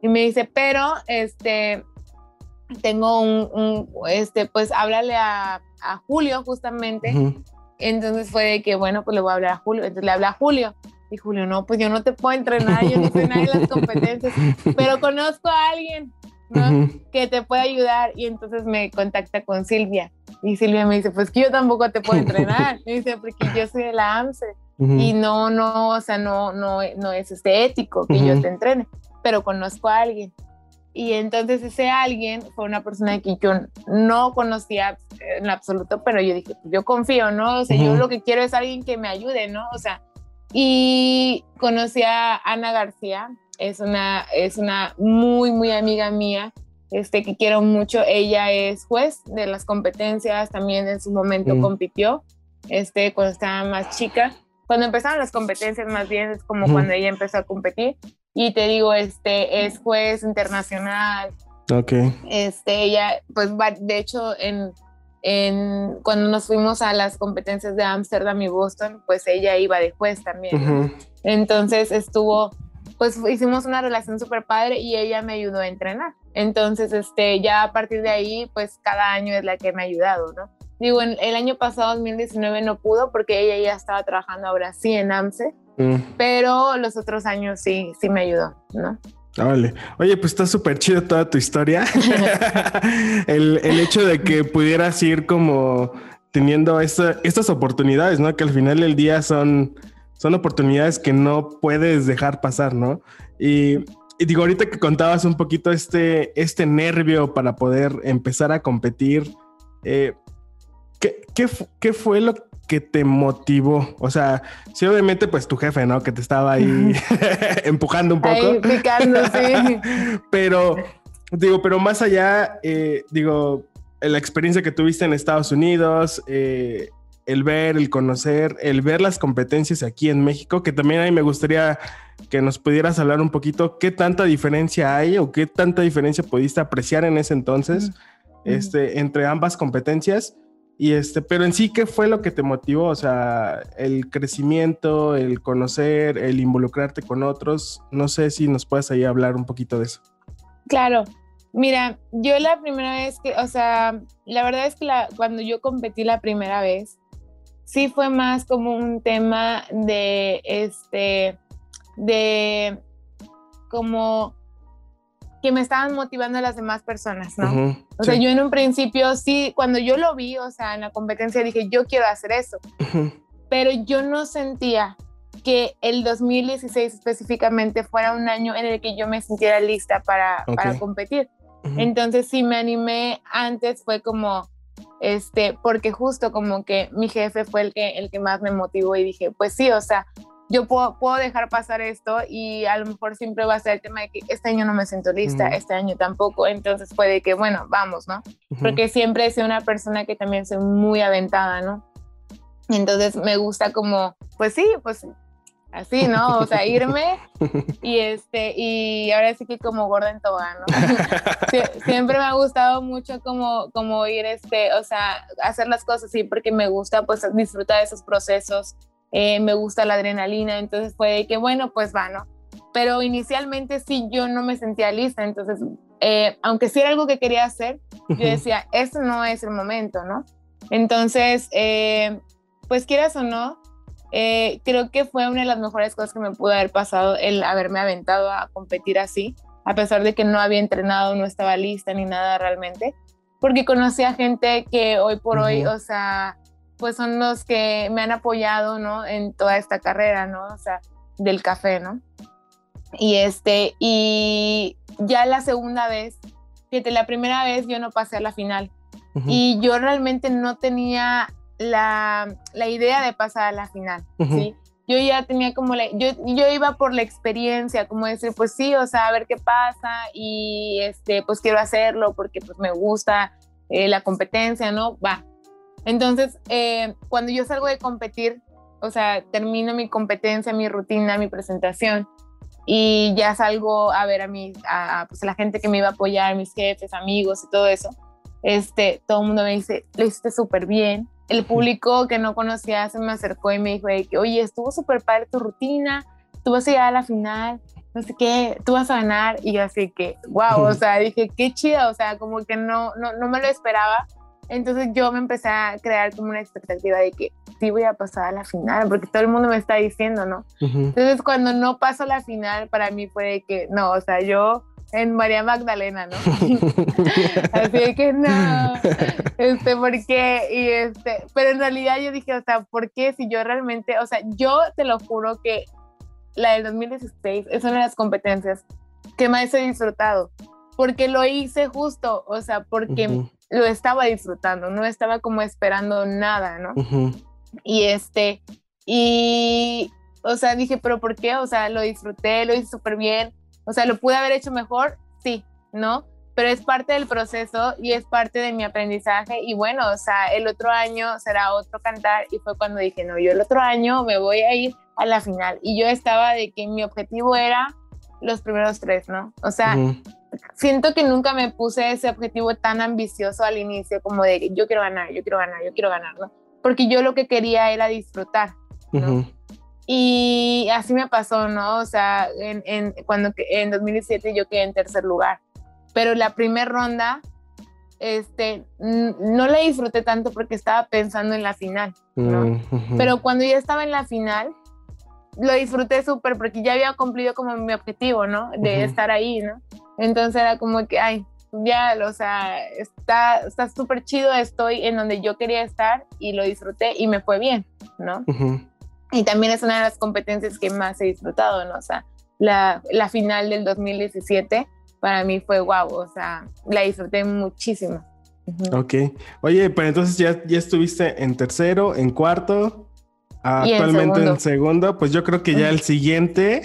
Y me dice, pero, este, tengo un, este, pues háblale a, a Julio justamente. Entonces fue de que, bueno, pues le voy a hablar a Julio. Entonces le habla a Julio. Y Julio, no, pues yo no te puedo entrenar, yo no sé nada de las competencias, pero conozco a alguien. Que te puede ayudar. Y entonces me contacta con Silvia. Y Silvia me dice, pues que yo tampoco te puedo entrenar. Me dice, porque yo soy de la AMSE. Y no, no, o sea, no, no, no es este ético que yo te entrene, pero conozco a alguien. Y entonces ese alguien fue una persona que yo no conocía en absoluto, pero yo dije, yo confío, ¿no? O sea, yo lo que quiero es alguien que me ayude, ¿no? O sea, y conocí a Ana García, es una, es una muy, muy amiga mía, este, que quiero mucho. Ella es juez de las competencias, también en su momento mm. compitió, este, cuando estaba más chica. Cuando empezaron las competencias, más bien es como cuando ella empezó a competir. Y te digo, este, es juez internacional. Ok. Este, ella, pues, de hecho, en, en, cuando nos fuimos a las competencias de Ámsterdam y Boston, pues ella iba de juez también. Entonces estuvo pues hicimos una relación súper padre y ella me ayudó a entrenar. Entonces, este, ya a partir de ahí, pues cada año es la que me ha ayudado, ¿no? Digo, en, el año pasado, 2019, no pudo porque ella ya estaba trabajando ahora sí en AMSE, mm. pero los otros años sí, sí me ayudó, ¿no? Vale. Oye, pues está súper chido toda tu historia. el, el, hecho de que pudieras ir como teniendo estas oportunidades, ¿no? Que al final del día son, son oportunidades que no puedes dejar pasar, ¿no? Y, digo, ahorita que contabas un poquito este, este nervio para poder empezar a competir, eh, ¿qué, qué, fue lo que te motivó? O sea, sí, obviamente, pues tu jefe, ¿no? Que te estaba ahí empujando un poco. Ahí picando, sí. pero, digo, pero más allá, eh, digo, la experiencia que tuviste en Estados Unidos, eh, el ver, el conocer, el ver las competencias aquí en México, que también ahí me gustaría que nos pudieras hablar un poquito qué tanta diferencia hay o qué tanta diferencia pudiste apreciar en ese entonces este, entre ambas competencias. Y este, pero en sí, ¿qué fue lo que te motivó? O sea, el crecimiento, el conocer, el involucrarte con otros. No sé si nos puedes ahí hablar un poquito de eso. Claro, Mira, yo la primera vez que, o sea, la verdad es que la, cuando yo competí la primera vez, sí fue más como un tema de, este, de, como que me estaban motivando las demás personas, ¿no? o sea, yo en un principio sí, cuando yo lo vi, o sea, en la competencia dije, yo quiero hacer eso, pero yo no sentía que el 2016 específicamente fuera un año en el que yo me sintiera lista para, para competir. Entonces sí me animé antes, fue como, este, porque justo como que mi jefe fue el que, el que más me motivó y dije, pues sí, o sea, yo puedo, puedo dejar pasar esto y a lo mejor siempre va a ser el tema de que este año no me siento lista, este año tampoco, entonces puede que, bueno, vamos, ¿no? Porque siempre he sido una persona que también soy muy aventada, ¿no? Entonces me gusta como, pues sí, pues así, ¿no? O sea, irme y este, y ahora sí que como gorda en toga, ¿no? siempre me ha gustado mucho como, como ir, este, o sea, hacer las cosas así porque me gusta pues disfrutar de esos procesos, eh, me gusta la adrenalina, entonces fue que bueno, pues va, ¿no? Pero inicialmente sí, yo no me sentía lista, entonces, eh, aunque sí era algo que quería hacer, yo decía, esto no es el momento, ¿no? Entonces, eh, pues quieras o no, eh, creo que fue una de las mejores cosas que me pudo haber pasado el haberme aventado a competir así, a pesar de que no había entrenado, no estaba lista ni nada realmente, porque conocí a gente que hoy por hoy, o sea, pues son los que me han apoyado, ¿no? En toda esta carrera, ¿no? O sea, del café, ¿no? Y este, y ya la segunda vez, fíjate, la primera vez yo no pasé a la final. Y yo realmente no tenía la, la, idea de pasar a la final, ¿sí? Yo ya tenía como la, yo, yo iba por la experiencia, como decir, pues sí, o sea, a ver qué pasa y este, pues quiero hacerlo porque pues me gusta eh, la competencia, ¿no? Va. Entonces, eh, cuando yo salgo de competir, o sea, termino mi competencia, mi rutina, mi presentación y ya salgo a ver a, mi, a, pues, a la gente que me iba a apoyar, mis jefes, amigos y todo eso, este, todo el mundo me dice, lo hiciste súper bien, el público que no conocía se me acercó y me dijo, que, oye, estuvo súper padre tu rutina, tú vas a llegar a la final, no sé qué, tú vas a ganar. Y yo así que, wow, o sea, dije, qué chido, o sea, como que no, no, no me lo esperaba. Entonces yo me empecé a crear como una expectativa de que sí voy a pasar a la final, porque todo el mundo me está diciendo, ¿no? Entonces cuando no paso a la final, para mí fue de que, no, o sea, yo en María Magdalena, ¿no? Así que no, este, ¿por qué? Y este, pero en realidad yo dije, o sea, ¿por qué si yo realmente, o sea, yo te lo juro que la del 2016 es una de las competencias que más he disfrutado, porque lo hice justo, o sea, porque lo estaba disfrutando, no estaba como esperando nada, ¿no? Y este, y, o sea, dije, pero ¿por qué? O sea, lo disfruté, lo hice súper bien o sea, ¿lo pude haber hecho mejor? Sí, ¿no? Pero es parte del proceso y es parte de mi aprendizaje. Y bueno, o sea, el otro año será otro cantar. Y fue cuando dije, no, yo el otro año me voy a ir a la final. Y yo estaba de que mi objetivo era los primeros tres, ¿no? O sea, siento que nunca me puse ese objetivo tan ambicioso al inicio, como de yo quiero ganar, yo quiero ganar, yo quiero ganar, ¿no? Porque yo lo que quería era disfrutar, ¿no? Y así me pasó, ¿no? O sea, en, en, cuando en 2017 yo quedé en tercer lugar. Pero la primera ronda, este, no la disfruté tanto porque estaba pensando en la final, ¿no? Mm, Pero cuando ya estaba en la final, lo disfruté súper porque ya había cumplido como mi objetivo, ¿no? De estar ahí, ¿no? Entonces era como que, ay, ya, o sea, está súper chido, estoy en donde yo quería estar y lo disfruté y me fue bien, ¿no? Y también es una de las competencias que más he disfrutado, ¿no? O sea, la, la final del 2017 para mí fue guau, o sea, la disfruté muchísimo. Ok. Oye, pues entonces ya, ya estuviste en tercero, en cuarto, actualmente en segundo. Pues yo creo que ya el siguiente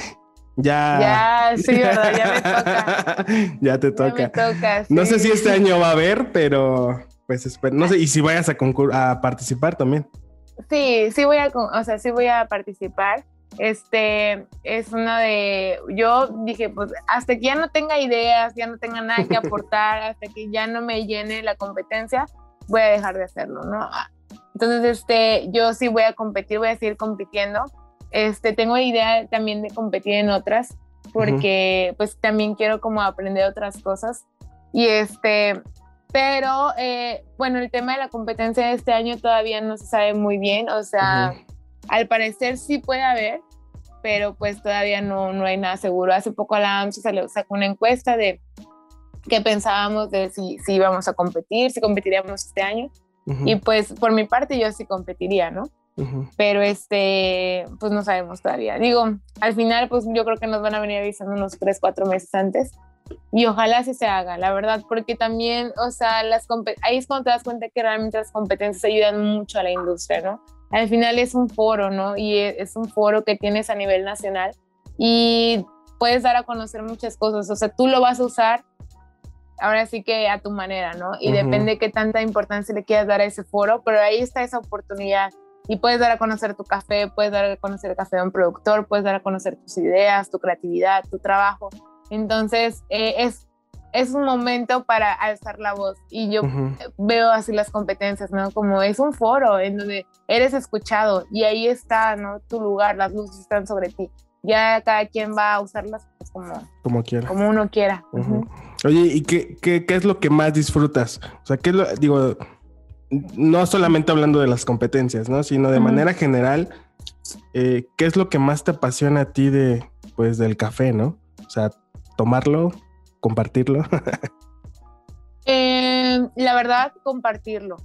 ya. Ya, sí, ¿verdad? Ya me toca. ya te toca. No sé si este año va a haber, pero pues no sé, y si vayas a, a participar también. Sí, sí voy a, o sea, sí voy a participar este es una de, yo dije, pues hasta que ya no tenga ideas, ya no tenga nada que aportar, hasta que ya no me llene la competencia, voy a dejar de hacerlo, ¿no? Entonces, este, yo sí voy a competir, voy a seguir compitiendo. Este, tengo idea también de competir en otras, porque pues también quiero como aprender otras cosas. Y este, pero eh, bueno, el tema de la competencia de este año todavía no se sabe muy bien, o sea... Al parecer sí puede haber, pero pues todavía no, no hay nada seguro. Hace poco la AMS sacó una encuesta de qué pensábamos de si, si íbamos a competir, si competiríamos este año. Y pues por mi parte yo sí competiría, ¿no? Pero este, pues no sabemos todavía. Digo, al final pues yo creo que nos van a venir avisando unos 3, 4 meses antes. Y ojalá sí se haga, la verdad, porque también, o sea, las ahí es cuando te das cuenta que realmente las competencias ayudan mucho a la industria, ¿no? al final es un foro, ¿no? Y e, es un foro que tienes a nivel nacional y puedes dar a conocer muchas cosas, o sea, tú lo vas a usar ahora sí que a tu manera, ¿no? Y depende qué tanta importancia le quieras dar a ese foro, pero ahí está esa oportunidad y puedes dar a conocer tu café, puedes dar a conocer el café de un productor, puedes dar a conocer tus ideas, tu creatividad, tu trabajo. Entonces, eh, es es un momento para alzar la voz y yo veo así las competencias, ¿no? Como es un foro en donde eres escuchado y ahí está, ¿no? Tu lugar, las luces están sobre ti. Ya cada quien va a usarlas pues, como, como quiera. Como uno quiera. Oye, ¿y qué, qué, qué, es lo que más disfrutas? O sea, ¿qué es lo, digo, no solamente hablando de las competencias, ¿no? Sino de manera general, eh, ¿qué es lo que más te apasiona a ti de, pues, del café, ¿no? O sea, tomarlo, compartirlo? Eh, la verdad, compartirlo.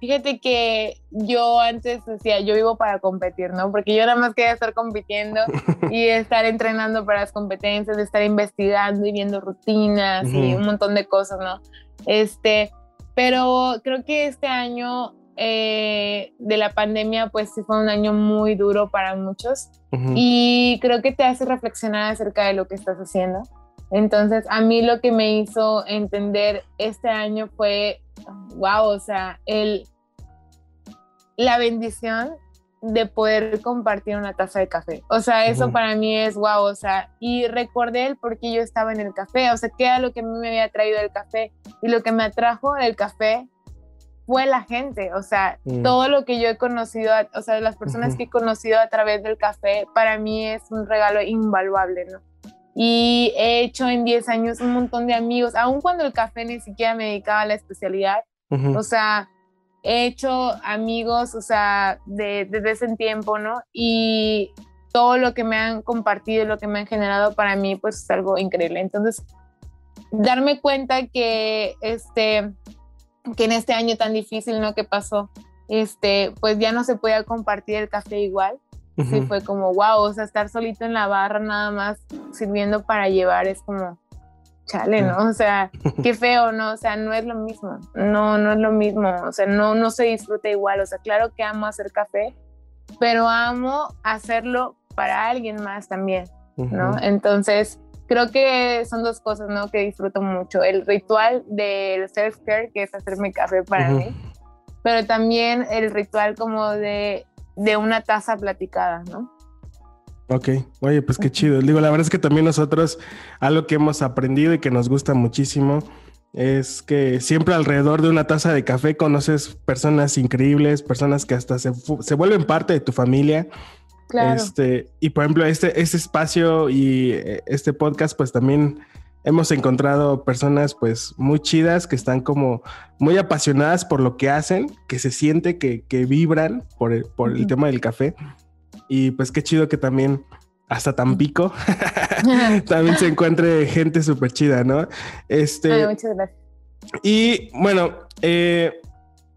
Fíjate que yo antes decía, yo vivo para competir, ¿no? Porque yo nada más quería estar compitiendo y estar entrenando para las competencias, de estar investigando y viendo rutinas y un montón de cosas, ¿no? Este, pero creo que este año eh, de la pandemia, pues sí fue un año muy duro para muchos. Y creo que te hace reflexionar acerca de lo que estás haciendo. Entonces, a mí lo que me hizo entender este año fue, wow, o sea, el, la bendición de poder compartir una taza de café. O sea, eso para mí es wow, o sea, y recordé el por qué yo estaba en el café, o sea, qué era lo que a mí me había traído el café. Y lo que me atrajo del café fue la gente, o sea, mm. todo lo que yo he conocido, o sea, las personas que he conocido a través del café, para mí es un regalo invaluable, ¿no? y he hecho en 10 años un montón de amigos, aun cuando el café ni siquiera me dedicaba a la especialidad. O sea, he hecho amigos, o sea, desde ese tiempo, ¿no? Y todo lo que me han compartido, lo que me han generado para mí, pues es algo increíble. Entonces, darme cuenta que este que en este año tan difícil, ¿no? Que pasó, este, pues ya no se podía compartir el café igual sí fue como, wow, o sea, estar solito en la barra nada más sirviendo para llevar es como, chale, ¿no? O sea, qué feo, ¿no? O sea, no es lo mismo, no, no es lo mismo, o sea, no, no se disfruta igual, o sea, claro que amo hacer café, pero amo hacerlo para alguien más también, ¿no? Entonces, creo que son dos cosas, ¿no? Que disfruto mucho, el ritual del self-care, que es hacerme café para mí, pero también el ritual como de de una taza platicada, ¿no? Ok, oye, pues qué chido. Digo, la verdad es que también nosotros algo que hemos aprendido y que nos gusta muchísimo es que siempre alrededor de una taza de café conoces personas increíbles, personas que hasta se, vuelven parte de tu familia. Claro. Este, y por ejemplo, este, este espacio y eh, este podcast, pues también hemos encontrado personas pues muy chidas que están como muy apasionadas por lo que hacen, que se siente que, vibran por, el, por el tema del café. Y pues qué chido que también hasta Tampico también se encuentre gente súper chida, ¿no? Este, muchas gracias. Y bueno, eh,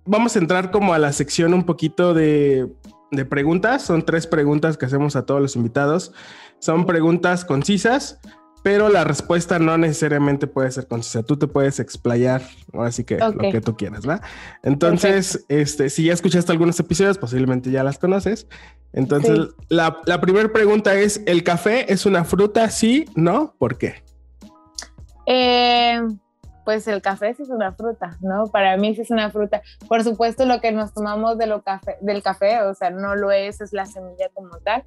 vamos a entrar como a la sección un poquito de, de preguntas. Son tres preguntas que hacemos a todos los invitados. Son preguntas concisas, pero la respuesta no necesariamente puede ser concisa. Tú te puedes explayar, así que lo que tú quieras, ¿va? Entonces, este, si ya escuchaste algunos episodios, posiblemente ya las conoces. Entonces, la, la primera pregunta es, ¿el café es una fruta? Sí, ¿no? ¿Por qué? Eh, pues el café sí es una fruta, ¿no? Para mí sí es una fruta. Por supuesto, lo que nos tomamos de lo café, del café, o sea, no lo es, es la semilla como tal,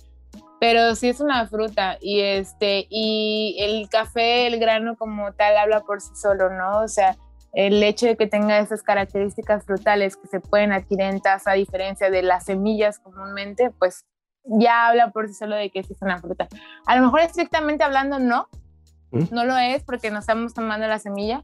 pero sí es una fruta y este y el café, el grano como tal habla por sí solo, ¿no? O sea, el hecho de que tenga esas características frutales que se pueden adquirir en taza a diferencia de las semillas comúnmente, pues ya habla por sí solo de que sí es una fruta. A lo mejor estrictamente hablando no, ¿Mm? no lo es porque no estamos tomando la semilla,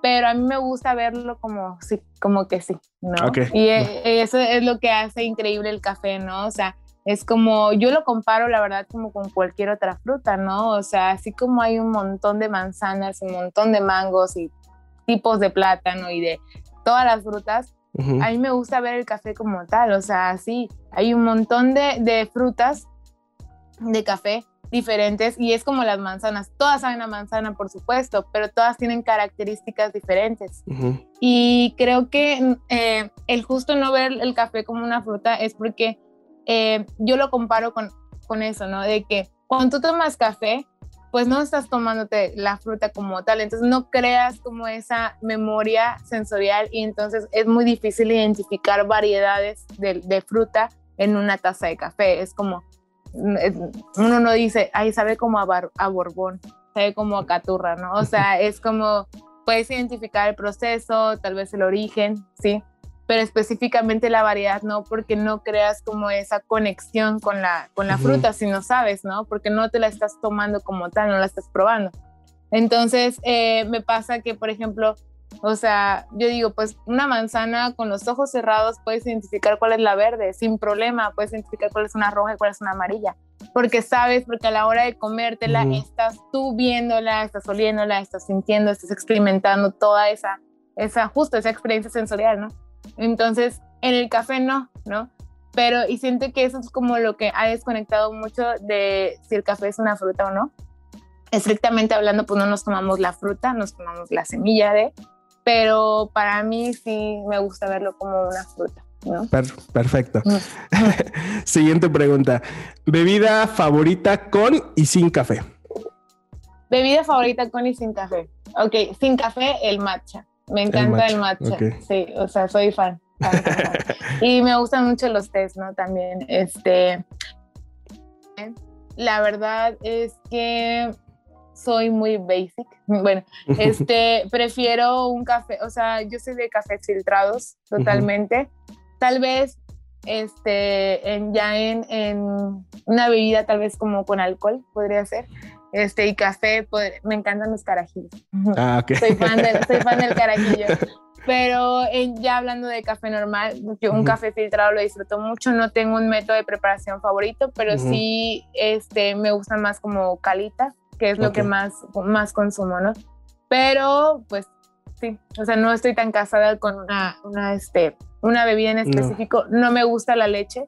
pero a mí me gusta verlo como sí, como que sí, ¿no? Y e, eso es lo que hace increíble el café, ¿no? O sea, es como, yo lo comparo, la verdad, como con cualquier otra fruta, ¿no? O sea, así como hay un montón de manzanas, un montón de mangos y tipos de plátano y de todas las frutas, a mí me gusta ver el café como tal, o sea, sí, hay un montón de, de frutas de café diferentes y es como las manzanas, todas saben a manzana, por supuesto, pero todas tienen características diferentes. Y creo que eh, el justo no ver el café como una fruta es porque eh, yo lo comparo con, con eso, ¿no? De que cuando tú tomas café, pues no estás tomándote la fruta como tal, entonces no creas como esa memoria sensorial y entonces es muy difícil identificar variedades de, de fruta en una taza de café. Es como, uno no dice, ay, sabe como a, a Borbón, sabe como a Caturra, ¿no? O sea, es como, puedes identificar el proceso, tal vez el origen, ¿sí? pero específicamente la variedad no, porque no creas como esa conexión con la, con la fruta si no sabes, ¿no? Porque no te la estás tomando como tal, no la estás probando. Entonces, eh, me pasa que, por ejemplo, o sea, yo digo, pues una manzana con los ojos cerrados puedes identificar cuál es la verde, sin problema, puedes identificar cuál es una roja y cuál es una amarilla, porque sabes, porque a la hora de comértela estás tú viéndola, estás oliéndola, estás sintiendo, estás experimentando toda esa, esa, justo esa experiencia sensorial, ¿no? Entonces, en el café no, ¿no? Pero, y siento que eso es como lo que ha desconectado mucho de si el café es una fruta o no. Estrictamente hablando, pues no nos tomamos la fruta, nos tomamos la semilla de, pero para mí sí me gusta verlo como una fruta. ¿no? perfecto. Siguiente pregunta. ¿Bebida favorita con y sin café? Bebida favorita con y sin café. Ok, sin café, el matcha. Me encanta el matcha. Sí, o sea, soy fan. y me gustan mucho los tés, ¿no? También, este, la verdad es que soy muy basic. Bueno, este, prefiero un café, o sea, yo soy de cafés filtrados totalmente. Tal vez, este, en, ya en, en, una bebida tal vez como con alcohol, podría ser este, y café, me encantan los carajillos. Ah, ok. Soy fan, soy fan del carajillo. Pero ya hablando de café normal, yo un café filtrado lo disfruto mucho. No tengo un método de preparación favorito, pero sí este, me gusta más como calita, que es lo que más, más consumo, ¿no? Pero pues sí, o sea, no estoy tan casada con una, una, este, una bebida en específico. No. me gusta la leche,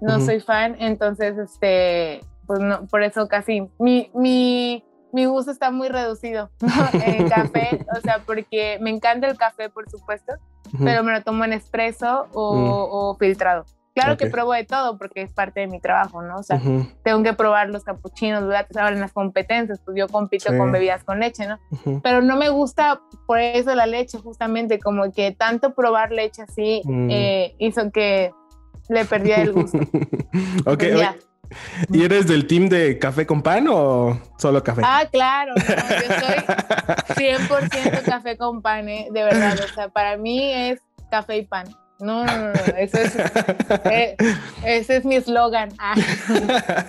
no soy fan, entonces este, pues no, por eso casi mi, mi, mi gusto está muy reducido en café, o sea, porque me encanta el café, por supuesto, pero me lo tomo en espresso o, mm. filtrado. Claro que pruebo de todo porque es parte de mi trabajo, ¿no? O sea, tengo que probar los capuchinos, los lattes, ahora en las competencias, pues yo compito con bebidas con leche, ¿no? Pero no me gusta por eso la leche, justamente, como que tanto probar leche así mm. eh, hizo que le perdiera el gusto. ok, ¿Y eres del team de café con pan o solo café? Ah, claro, yo soy 100% café con pan, ¿eh? de verdad. O sea, para mí es café y pan. No, no, no, eso es, eh, ese es mi eslogan. Ah.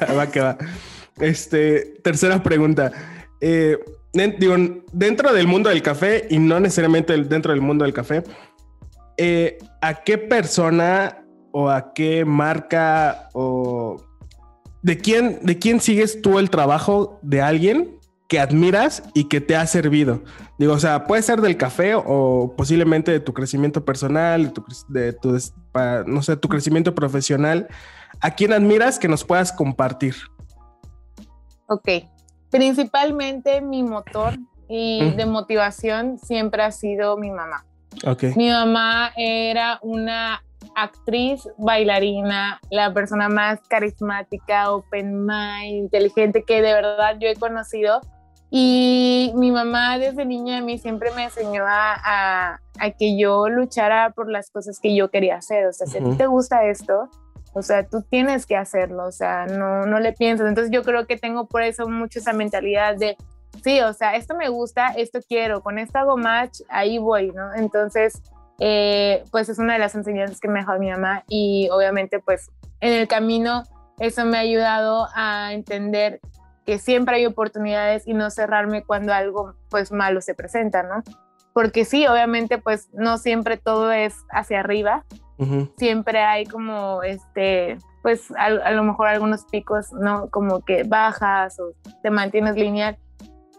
va que va. Este, tercera pregunta. Eh, digo, dentro del mundo del café y no necesariamente dentro del mundo del café, eh, ¿a qué persona o a qué marca o de quién, de quién sigues tú el trabajo de alguien que admiras y que te ha servido? Digo, o sea, puede ser del café o posiblemente de tu crecimiento personal, de tu, no sé, tu crecimiento profesional. ¿A quién admiras que nos puedas compartir? Ok, principalmente mi motor y de motivación siempre ha sido mi mamá. Okay. Mi mamá era una actriz, bailarina, la persona más carismática, open mind, inteligente que de verdad yo he conocido. Y mi mamá desde niña a mí siempre me enseñó a, a, que yo luchara por las cosas que yo quería hacer. O sea, si a ti te gusta esto, o sea, tú tienes que hacerlo, o sea, no, no le piensas. Entonces yo creo que tengo por eso mucho esa mentalidad de, sí, o sea, esto me gusta, esto quiero, con esto hago match, ahí voy, ¿no? Entonces, eh, pues es una de las enseñanzas que me dejó mi mamá y obviamente pues en el camino eso me ha ayudado a entender que siempre hay oportunidades y no cerrarme cuando algo pues malo se presenta, ¿no? Porque sí, obviamente pues no siempre todo es hacia arriba, siempre hay como este, pues a, lo mejor algunos picos, ¿no? Como que bajas o te mantienes lineal.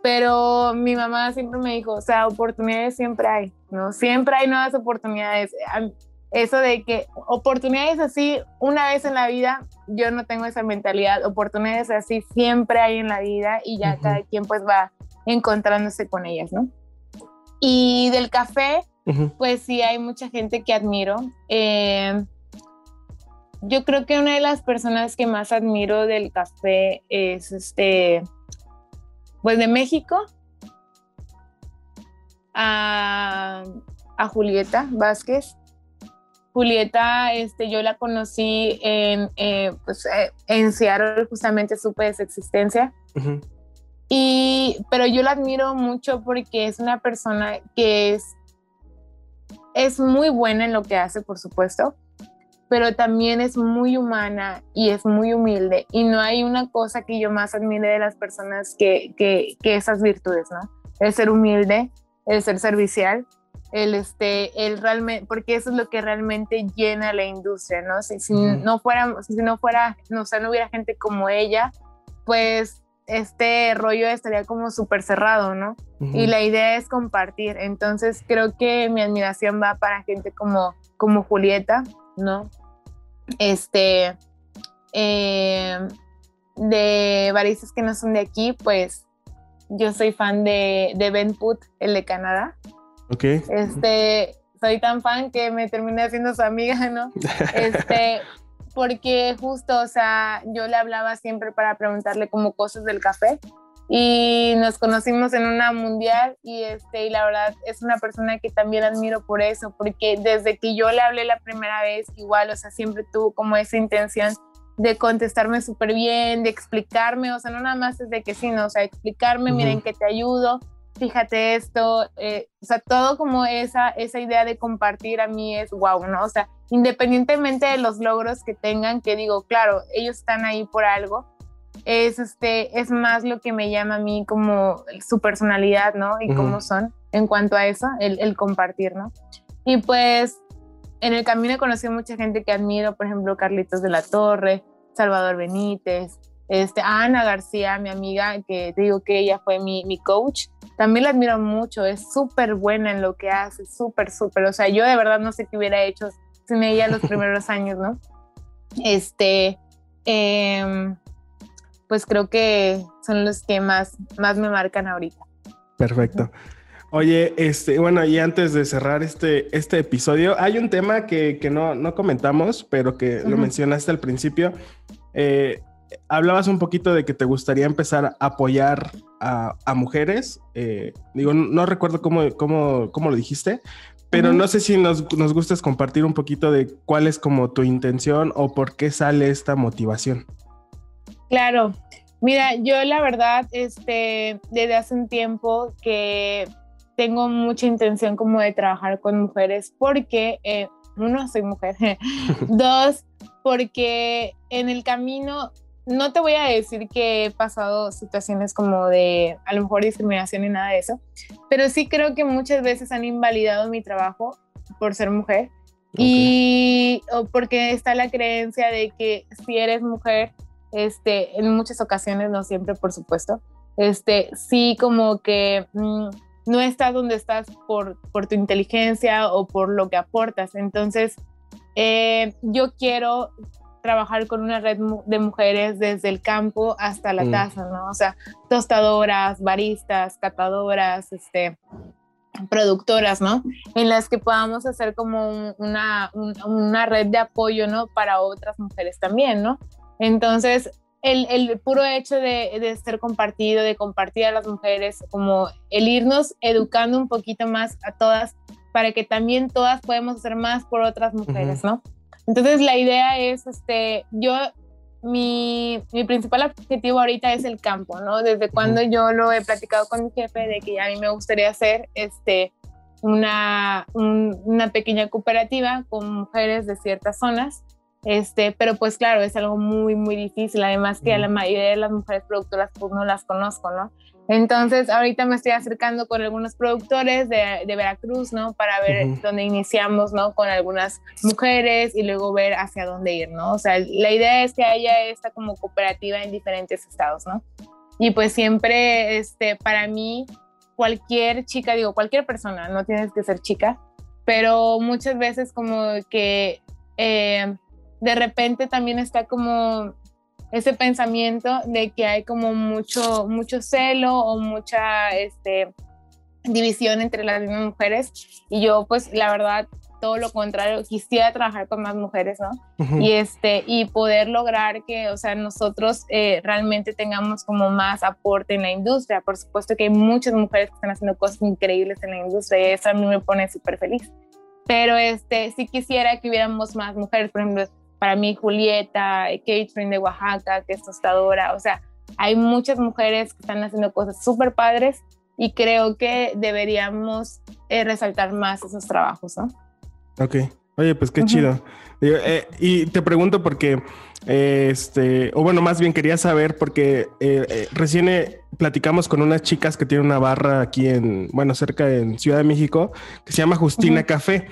Pero mi mamá siempre me dijo, o sea, oportunidades siempre hay, ¿no? Siempre hay nuevas oportunidades. Eso de que oportunidades así una vez en la vida, yo no tengo esa mentalidad. Oportunidades así siempre hay en la vida y ya cada quien pues va encontrándose con ellas, ¿no? Y del café, pues sí, hay mucha gente que admiro. Eh, yo creo que una de las personas que más admiro del café es este, pues de México, a, Julieta Vázquez. Julieta, este, yo la conocí en, eh, pues, eh, en Seattle, justamente supe de su existencia. y, pero yo la admiro mucho porque es una persona que es es muy buena en lo que hace, por supuesto, pero también es muy humana y es muy humilde. Y no hay una cosa que yo más admire de las personas que, que, esas virtudes, ¿no? El ser humilde, el ser servicial, el, este, el realmente, porque eso es lo que realmente llena la industria, ¿no? Si, si no fuera, si no fuera, no, o sea, no hubiera gente como ella, pues este rollo estaría como súper cerrado, ¿no? Y la idea es compartir. Entonces creo que mi admiración va para gente como, como Julieta, ¿no? Este, eh, de baristas que no son de aquí, pues yo soy fan de, de Ben Put, el de Canadá. Ok. Este, soy tan fan que me terminé haciendo su amiga, ¿no? Este, porque justo, o sea, yo le hablaba siempre para preguntarle como cosas del café y nos conocimos en una mundial y este y la verdad es una persona que también admiro por eso porque desde que yo le hablé la primera vez igual o sea siempre tuvo como esa intención de contestarme súper bien de explicarme o sea no nada más desde que sí no o sea explicarme miren que te ayudo fíjate esto eh, o sea todo como esa esa idea de compartir a mí es wow no o sea independientemente de los logros que tengan, que digo, claro, ellos están ahí por algo, es, este, es más lo que me llama a mí como su personalidad, ¿no? Y cómo son en cuanto a eso, el, compartir, ¿no? Y pues en el camino he conocido mucha gente que admiro, por ejemplo, Carlitos de la Torre, Salvador Benítez, este, Ana García, mi amiga, que te digo que ella fue mi, mi coach, también la admiro mucho, es súper buena en lo que hace, súper, súper, o sea, yo de verdad no sé qué hubiera hecho sin ella los primeros años, ¿no? Este, em, pues creo que son los que más, más me marcan ahorita. Perfecto. Oye, este, bueno, y antes de cerrar este, este episodio, hay un tema que, no, no, comentamos, pero que lo mencionaste al principio. Eh, hablabas un poquito de que te gustaría empezar a apoyar a, mujeres. Eh, digo, no, recuerdo cómo, cómo, cómo, lo dijiste, pero no sé si nos, nos gustas compartir un poquito de cuál es como tu intención o por qué sale esta motivación. Claro, mira, yo la verdad, este, desde hace un tiempo que tengo mucha intención como de trabajar con mujeres porque, eh, uno, soy mujer, dos, porque en el camino no te voy a decir que he pasado situaciones como de a lo mejor discriminación y nada de eso, pero sí creo que muchas veces han invalidado mi trabajo por ser mujer y porque está la creencia de que si eres mujer, este, en muchas ocasiones, no siempre, por supuesto, este, sí como que mm, no estás donde estás por, por tu inteligencia o por lo que aportas. Entonces, eh, yo quiero trabajar con una red de mujeres desde el campo hasta la casa, mm. ¿no? O sea, tostadoras, baristas, catadoras, este, productoras, ¿no? En las que podamos hacer como una, una red de apoyo, ¿no? Para otras mujeres también, ¿no? Entonces, el, el puro hecho de, de, ser compartido, de compartir a las mujeres, como el irnos educando un poquito más a todas para que también todas podemos hacer más por otras mujeres, ¿no? Entonces la idea es, este, yo, mi, mi, principal objetivo ahorita es el campo, ¿no? Desde cuando yo lo he platicado con mi jefe de que a mí me gustaría hacer, este, una, una pequeña cooperativa con mujeres de ciertas zonas, este, pero pues claro, es algo muy, muy difícil, además que a la mayoría de las mujeres productoras pues no las conozco, ¿no? Entonces, ahorita me estoy acercando con algunos productores de, de Veracruz, ¿no? Para ver dónde iniciamos, ¿no? Con algunas mujeres y luego ver hacia dónde ir, ¿no? O sea, la idea es que haya esta como cooperativa en diferentes estados, ¿no? Y pues siempre, este, para mí, cualquier chica, digo, cualquier persona, no tienes que ser chica, pero muchas veces como que eh, de repente también está como ese pensamiento de que hay como mucho, mucho celo o mucha este, división entre las mismas mujeres y yo pues la verdad todo lo contrario, quisiera trabajar con más mujeres, ¿no? Y este, y poder lograr que, o sea, nosotros eh, realmente tengamos como más aporte en la industria. Por supuesto que hay muchas mujeres que están haciendo cosas increíbles en la industria y eso a mí me pone súper feliz. Pero este, sí quisiera que hubiéramos más mujeres, por ejemplo, para mí Julieta, Catherine de Oaxaca, que es tostadora, o sea, hay muchas mujeres que están haciendo cosas súper padres y creo que deberíamos eh, resaltar más esos trabajos, ¿no? Ok, oye, pues qué chido. Eh, y te pregunto porque, este, o bueno, más bien quería saber porque eh, recién platicamos con unas chicas que tienen una barra aquí en, bueno, cerca en Ciudad de México, que se llama Justina Café.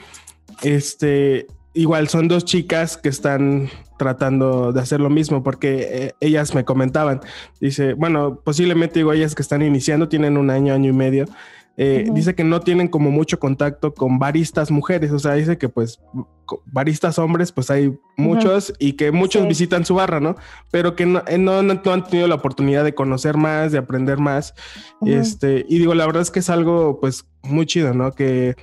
Este, igual son dos chicas que están tratando de hacer lo mismo porque eh, ellas me comentaban, dice, bueno, posiblemente digo ellas que están iniciando, tienen un año, año y medio, eh, dice que no tienen como mucho contacto con baristas mujeres, o sea, dice que pues baristas hombres pues hay muchos y que muchos visitan su barra, ¿no? Pero que no, eh, no, no, han tenido la oportunidad de conocer más, de aprender más. Este, y digo, la verdad es que es algo pues muy chido, ¿no? Que,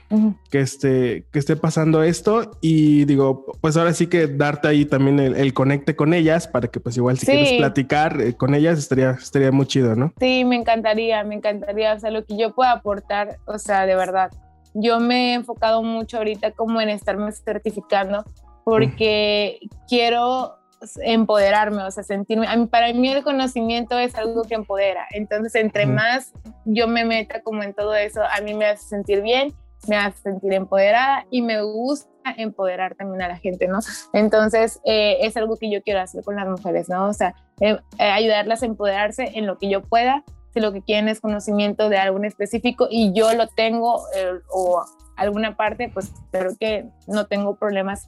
que, esté, que esté pasando esto y digo, pues ahora sí que darte ahí también el, conecte con ellas para que pues igual si quieres platicar eh, con ellas estaría, estaría muy chido, ¿no? Sí, me encantaría, me encantaría, o sea, lo que yo pueda aportar, o sea, de verdad. Yo me he enfocado mucho ahorita como en estarme certificando porque quiero empoderarme, o sea, sentirme, para mí el conocimiento es algo que empodera, entonces entre más yo me meta como en todo eso, a mí me hace sentir bien, me hace sentir empoderada y me gusta empoderar también a la gente, ¿no? Entonces eh, es algo que yo quiero hacer con las mujeres, ¿no? O sea, eh, eh, ayudarlas a empoderarse en lo que yo pueda, si lo que quieren es conocimiento de algo específico y yo lo tengo o alguna parte, pues creo que no tengo problemas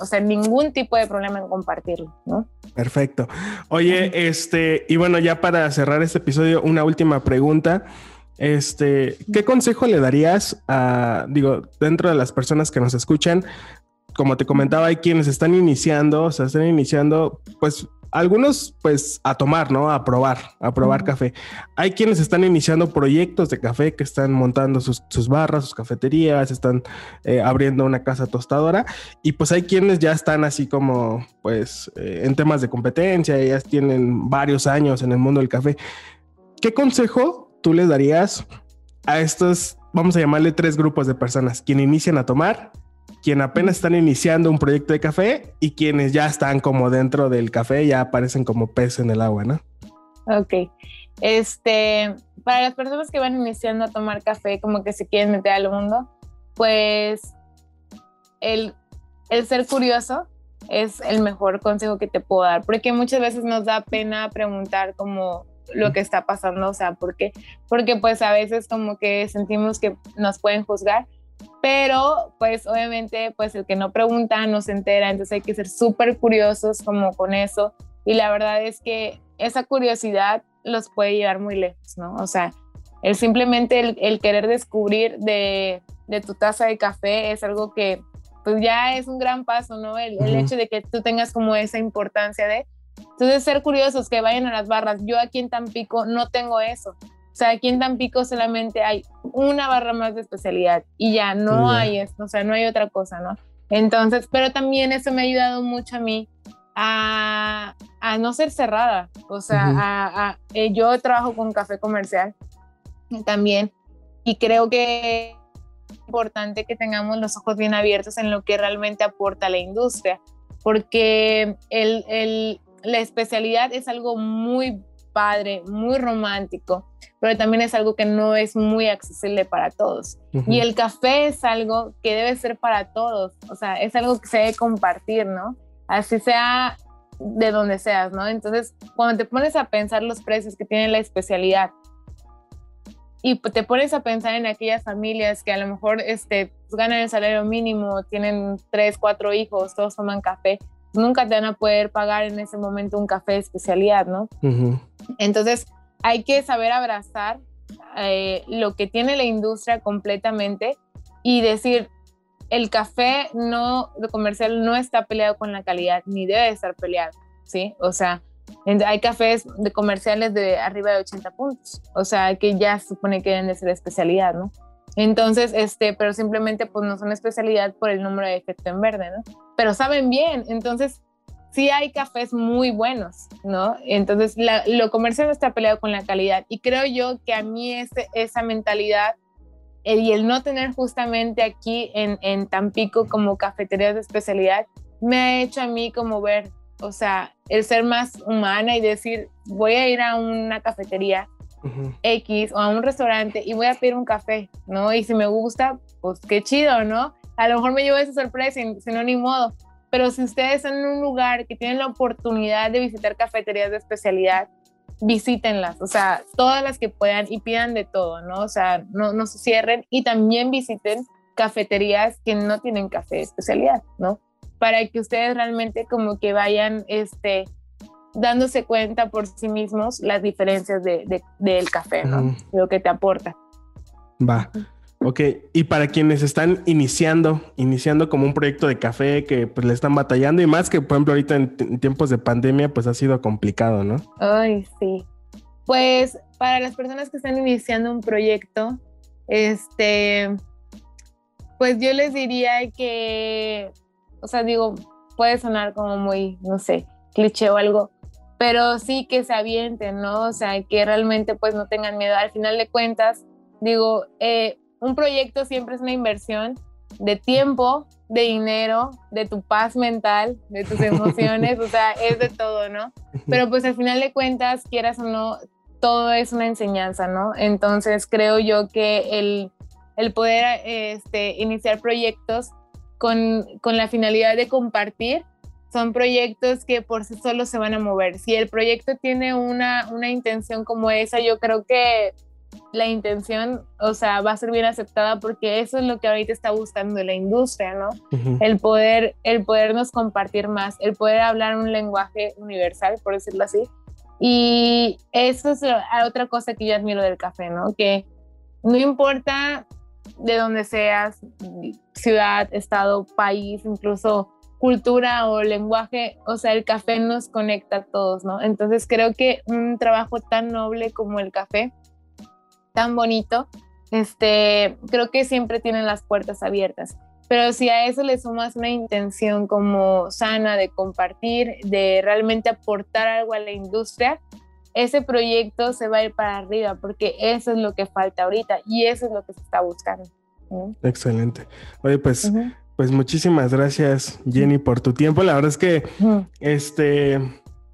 o sea, ningún tipo de problema en compartirlo, ¿no? Perfecto. Oye, este, y bueno, ya para cerrar este episodio, una última pregunta. Este, ¿qué consejo le darías a, digo, dentro de las personas que nos escuchan? Como te comentaba, hay quienes están iniciando, o sea, están iniciando, pues algunos pues a tomar, ¿no? A probar, a probar café. Hay quienes están iniciando proyectos de café que están montando sus, barras, sus cafeterías, están eh, abriendo una casa tostadora y pues hay quienes ya están así como pues eh, en temas de competencia, ya tienen varios años en el mundo del café. ¿Qué consejo tú les darías a estos, vamos a llamarle tres grupos de personas, quien inician a tomar, quien apenas están iniciando un proyecto de café y quienes ya están como dentro del café, ya aparecen como pez en el agua, ¿no? Ok. Este, para las personas que van iniciando a tomar café, como que se quieren meter al mundo, pues el, el ser curioso es el mejor consejo que te puedo dar, porque muchas veces nos da pena preguntar como lo que está pasando, o sea, ¿por qué? Porque pues a veces como que sentimos que nos pueden juzgar, pero pues obviamente pues el que no pregunta no se entera, entonces hay que ser súper curiosos como con eso y la verdad es que esa curiosidad los puede llevar muy lejos, ¿no? O sea, el simplemente el, querer descubrir de, de, tu taza de café es algo que pues ya es un gran paso, ¿no? El, el hecho de que tú tengas como esa importancia de... Entonces, ser curiosos, que vayan a las barras. Yo aquí en Tampico no tengo eso. O sea, aquí en Tampico solamente hay una barra más de especialidad y ya no hay o sea, no hay otra cosa, ¿no? Entonces, pero también eso me ha ayudado mucho a mí a, a no ser cerrada. O sea, a, eh, yo trabajo con café comercial también y creo que es importante que tengamos los ojos bien abiertos en lo que realmente aporta la industria, porque el, el, la especialidad es algo muy padre, muy romántico, pero también es algo que no es muy accesible para todos. Y el café es algo que debe ser para todos, o sea, es algo que se debe compartir, ¿no? Así sea de donde seas, ¿no? Entonces, cuando te pones a pensar los precios que tiene la especialidad y te pones a pensar en aquellas familias que a lo mejor este, pues, ganan el salario mínimo, tienen tres, cuatro hijos, todos toman café, nunca te van a poder pagar en ese momento un café de especialidad, ¿no? Entonces, hay que saber abrazar eh, lo que tiene la industria completamente y decir, el café no comercial no está peleado con la calidad ni debe estar peleado, ¿sí? O sea, hay cafés de comerciales de arriba de 80 puntos, o sea, que ya supone que deben de ser especialidad, ¿no? Entonces, este, pero simplemente pues no son especialidad por el número de efecto en verde, ¿no? Pero saben bien, entonces sí hay cafés muy buenos, ¿no? Entonces lo comercial no está peleado con la calidad y creo yo que a mí ese, esa mentalidad y el no tener justamente aquí en, en Tampico como cafeterías de especialidad me ha hecho a mí como ver, o sea, el ser más humana y decir, voy a ir a una cafetería X o a un restaurante y voy a pedir un café, ¿no? Y si me gusta, pues qué chido, ¿no? A lo mejor me llevo esa sorpresa, si no, ni modo. Pero si ustedes están en un lugar que tienen la oportunidad de visitar cafeterías de especialidad, visítenlas, o sea, todas las que puedan y pidan de todo, ¿no? O sea, no, no se cierren y también visiten cafeterías que no tienen café de especialidad, ¿no? Para que ustedes realmente como que vayan, este, dándose cuenta por sí mismos las diferencias de, del café, ¿no? Lo que te aporta. Va. Ok, y para quienes están iniciando, iniciando como un proyecto de café que pues le están batallando y más que por ejemplo ahorita en, tiempos de pandemia pues ha sido complicado, ¿no? Ay, sí. Pues para las personas que están iniciando un proyecto, este, pues yo les diría que, o sea, digo, puede sonar como muy, no sé, cliché o algo, pero sí que se avienten, ¿no? O sea, que realmente pues no tengan miedo. Al final de cuentas, digo, eh, un proyecto siempre es una inversión de tiempo, de dinero, de tu paz mental, de tus emociones, o sea, es de todo, ¿no? Pero pues al final de cuentas, quieras o no, todo es una enseñanza, ¿no? Entonces creo yo que el, el poder este, iniciar proyectos con, con la finalidad de compartir son proyectos que por sí solos se van a mover. Si el proyecto tiene una, una intención como esa, yo creo que la intención, o sea, va a ser bien aceptada porque eso es lo que ahorita está buscando la industria, ¿no? El poder, el podernos compartir más, el poder hablar un lenguaje universal, por decirlo así. Y eso es otra cosa que yo admiro del café, ¿no? Que no importa de dónde seas, ciudad, estado, país, incluso cultura o lenguaje, o sea, el café nos conecta a todos, ¿no? Entonces creo que un trabajo tan noble como el café tan bonito, este, creo que siempre tienen las puertas abiertas. Pero si a eso le sumas una intención como sana de compartir, de realmente aportar algo a la industria, ese proyecto se va a ir para arriba porque eso es lo que falta ahorita y eso es lo que se está buscando. Excelente. Oye, pues, pues muchísimas gracias, Jenny, por tu tiempo. La verdad es que este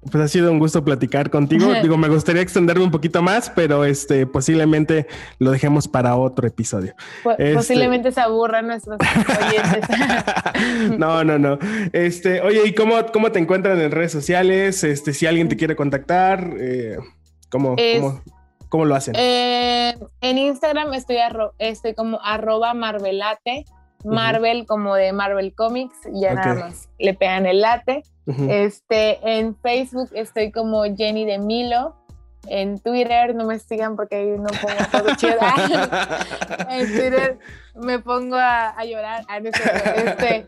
Pues ha sido un gusto platicar contigo. Digo, me gustaría extenderme un poquito más, pero este posiblemente lo dejemos para otro episodio. Este posiblemente se aburran nuestros oyentes. no, no, no. Este, oye, ¿y cómo, cómo te encuentran en redes sociales? Este, si alguien te quiere contactar, eh, ¿cómo, cómo, lo hacen? Eh, en Instagram estoy, estoy como arroba marvelate Marvel como de Marvel Comics, ya nada más le pegan el late. Este, en Facebook estoy como Jenny de Milo. En Twitter no me sigan porque ahí no pongo todo chido. en Twitter me pongo a, llorar. Ah, este,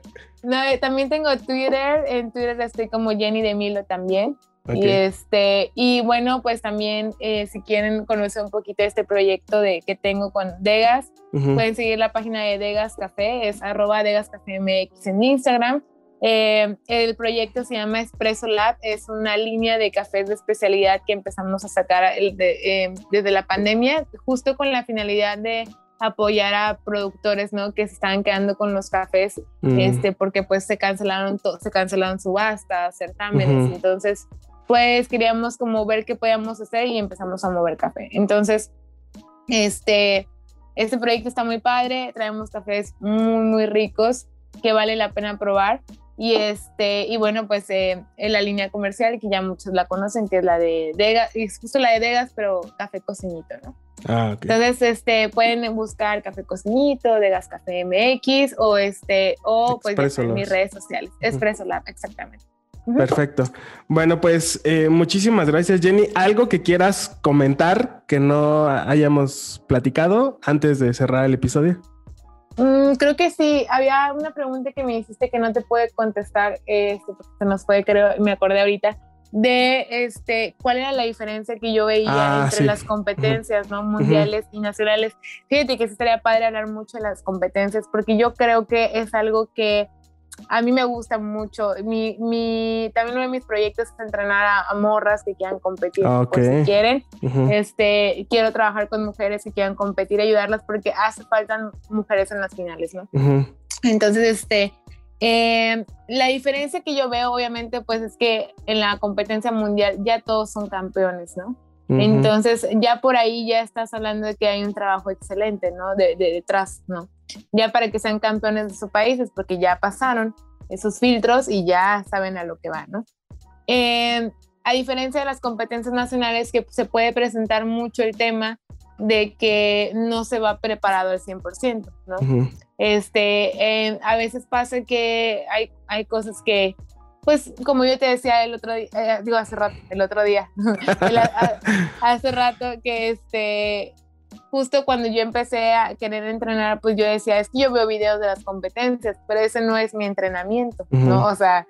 también tengo Twitter. En Twitter estoy como Jenny de Milo también. Y, este, y bueno, pues también eh, si quieren conocer un poquito de este proyecto de, que tengo con Degas, pueden seguir la página de Degas Café, es arroba Degas Café MX en Instagram. Eh, el proyecto se llama Espresso Lab, es una línea de cafés de especialidad que empezamos a sacar eh, desde la pandemia, justo con la finalidad de apoyar a productores, ¿no? Que se estaban quedando con los cafés, este, porque pues se cancelaron, se cancelaron subastas, certámenes, entonces pues queríamos como ver qué podíamos hacer y empezamos a mover café. Entonces, este, este proyecto está muy padre, traemos cafés muy, muy ricos que vale la pena probar. Y, este, y bueno, pues eh, en la línea comercial, que ya muchos la conocen, que es la de Degas, es justo la de Degas, pero café cocinito, ¿no? Ah, Entonces, este, pueden buscar Café Cocinito, Degas Café MX o este, o pues en mis redes sociales. Espresso Lab, exactamente. Perfecto. Bueno, pues eh, muchísimas gracias, Jenny. ¿Algo que quieras comentar que no hayamos platicado antes de cerrar el episodio? Mm, creo que sí. Había una pregunta que me hiciste que no te puede contestar, este, porque se nos fue, creo, me acordé ahorita, de este, cuál era la diferencia que yo veía ah, entre las competencias ¿no? mundiales y nacionales. Fíjate que sí estaría padre hablar mucho de las competencias, porque yo creo que es algo que a mí me gusta mucho. Mi, mi, también uno de mis proyectos es entrenar a, morras que quieran competir, si quieren. este, quiero trabajar con mujeres que quieran competir, ayudarlas porque hace falta mujeres en las finales, ¿no? Entonces, este, eh, la diferencia que yo veo, obviamente, pues es que en la competencia mundial ya todos son campeones, ¿no? Entonces, ya por ahí ya estás hablando de que hay un trabajo excelente, ¿no? De, de detrás, ¿no? Ya para que sean campeones de sus países, porque ya pasaron esos filtros y ya saben a lo que van, ¿no? Eh, a diferencia de las competencias nacionales, que se puede presentar mucho el tema de que no se va preparado al 100%, ¿no? este, eh, a veces pasa que hay, hay cosas que, pues, como yo te decía el otro día, eh, digo hace rato, el otro día, hace rato que este, justo cuando yo empecé a querer entrenar, pues yo decía, es que yo veo videos de las competencias, pero ese no es mi entrenamiento, ¿no? O sea,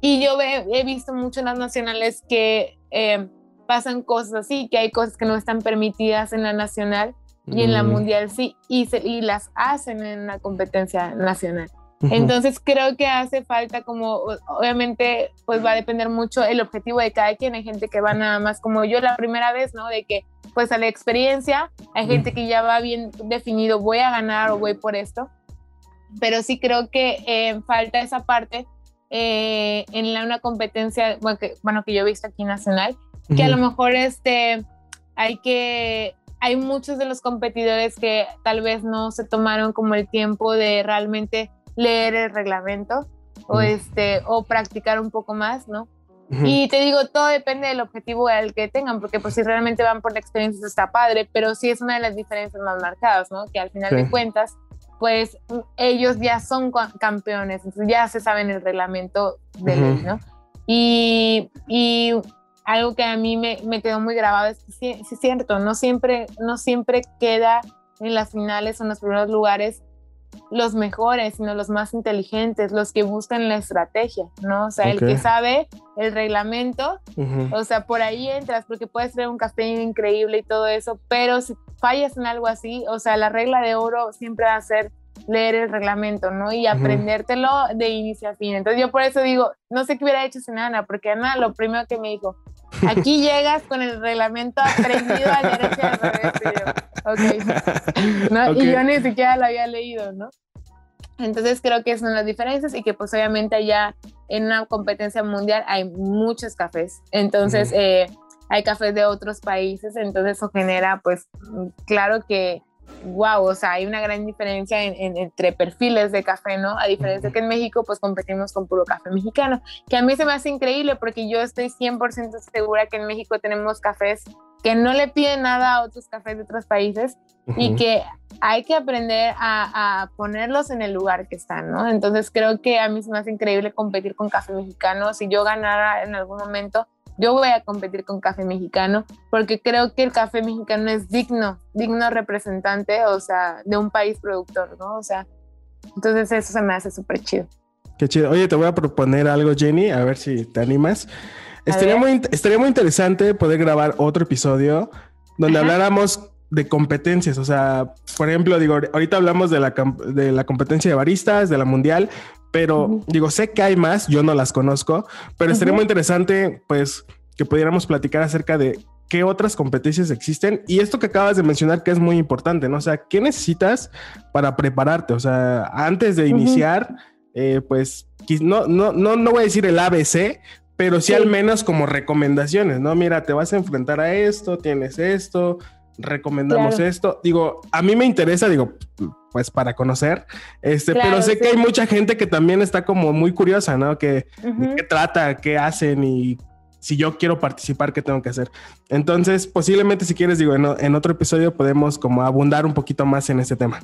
y yo he visto mucho en las nacionales que eh, pasan cosas así, que hay cosas que no están permitidas en la nacional y en la mundial sí, y, se, y las hacen en la competencia nacional. Entonces creo que hace falta como, obviamente, pues va a depender mucho el objetivo de cada quien. Hay gente que va nada más como yo la primera vez, ¿no? De que pues a la experiencia, hay gente que ya va bien definido, voy a ganar o voy por esto, pero sí creo que eh, falta esa parte eh, en la, una competencia, bueno que, bueno, que yo he visto aquí nacional, que a lo mejor este, hay que, hay muchos de los competidores que tal vez no se tomaron como el tiempo de realmente leer el reglamento o, este, o practicar un poco más, ¿no? Y te digo, todo depende del objetivo al que tengan, porque pues si realmente van por la experiencia está padre, pero sí es una de las diferencias más marcadas, ¿no? Que al final de cuentas, pues ellos ya son campeones, ya se saben el reglamento de ley, ¿no? Y, y, algo que a mí me, me, quedó muy grabado es que sí, sí es cierto, no siempre, no siempre queda en las finales o en los primeros lugares los mejores, sino los más inteligentes, los que buscan la estrategia, ¿no? O sea, el que sabe el reglamento, o sea, por ahí entras porque puedes tener un café increíble y todo eso, pero si fallas en algo así, o sea, la regla de oro siempre va a ser leer el reglamento, ¿no? Y aprendértelo de inicio a fin. Entonces yo por eso digo, no sé qué hubiera hecho sin Ana, porque Ana lo primero que me dijo, aquí llegas con el reglamento aprendido a derecha y revés. Y ¿No? Y yo ni siquiera lo había leído, ¿no? Entonces creo que son las diferencias y que pues obviamente allá en una competencia mundial hay muchos cafés. Entonces, eh, hay cafés de otros países, entonces eso genera, pues, claro que wow, o sea, hay una gran diferencia entre perfiles de café, ¿no? A diferencia que en México, pues competimos con puro café mexicano, que a mí se me hace increíble porque yo estoy 100% segura que en México tenemos cafés que no le piden nada a otros cafés de otros países y que hay que aprender a, a, ponerlos en el lugar que están, ¿no? Entonces creo que a mí se me hace increíble competir con café mexicano. Si yo ganara en algún momento, yo voy a competir con café mexicano porque creo que el café mexicano es digno, digno representante, o sea, de un país productor, ¿no? O sea, entonces eso se me hace súper chido. Qué chido. Oye, te voy a proponer algo, Jenny, a ver si te animas. Estaría muy, estaría muy interesante poder grabar otro episodio donde habláramos de competencias. O sea, por ejemplo, digo, ahorita hablamos de la, de la competencia de baristas, de la mundial, pero digo, sé que hay más, yo no las conozco, pero estaría muy interesante, pues, que pudiéramos platicar acerca de qué otras competencias existen y esto que acabas de mencionar que es muy importante, ¿no? O sea, ¿qué necesitas para prepararte? O sea, antes de iniciar, eh, pues, no, no, no, no voy a decir el ABC, pero sí, al menos como recomendaciones, ¿no? Mira, te vas a enfrentar a esto, tienes esto, recomendamos esto. Digo, a mí me interesa, digo, pues para conocer, este, pero sé que hay mucha gente que también está como muy curiosa, ¿no? Que qué trata, qué hacen y si yo quiero participar, qué tengo que hacer. Entonces, posiblemente si quieres, digo, en, en otro episodio podemos como abundar un poquito más en ese tema.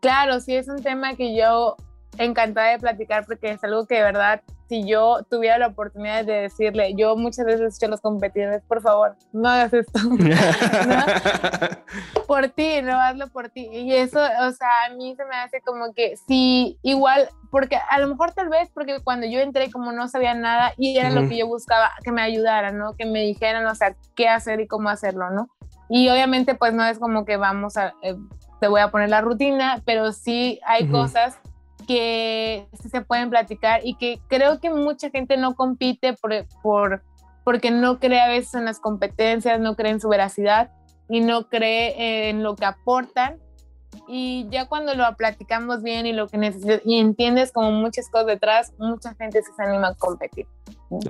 Claro, sí, es un tema que yo encantada de platicar porque es algo que de verdad si yo tuviera la oportunidad de decirle, yo muchas veces he dicho a los competidores, por favor, no hagas esto. Por ti, no hazlo por ti. Y eso, o sea, a mí se me hace como que sí, igual, porque a lo mejor tal vez porque cuando yo entré como no sabía nada y era lo que yo buscaba, que me ayudaran, ¿no? Que me dijeran, o sea, qué hacer y cómo hacerlo, ¿no? Y obviamente pues no es como que vamos a, eh, te voy a poner la rutina, pero sí hay cosas que se pueden platicar y que creo que mucha gente no compite por, por, porque no cree a veces en las competencias, no cree en su veracidad y no cree en lo que aportan. Y ya cuando lo platicamos bien y lo que necesitas y entiendes como muchas cosas detrás, mucha gente se anima a competir.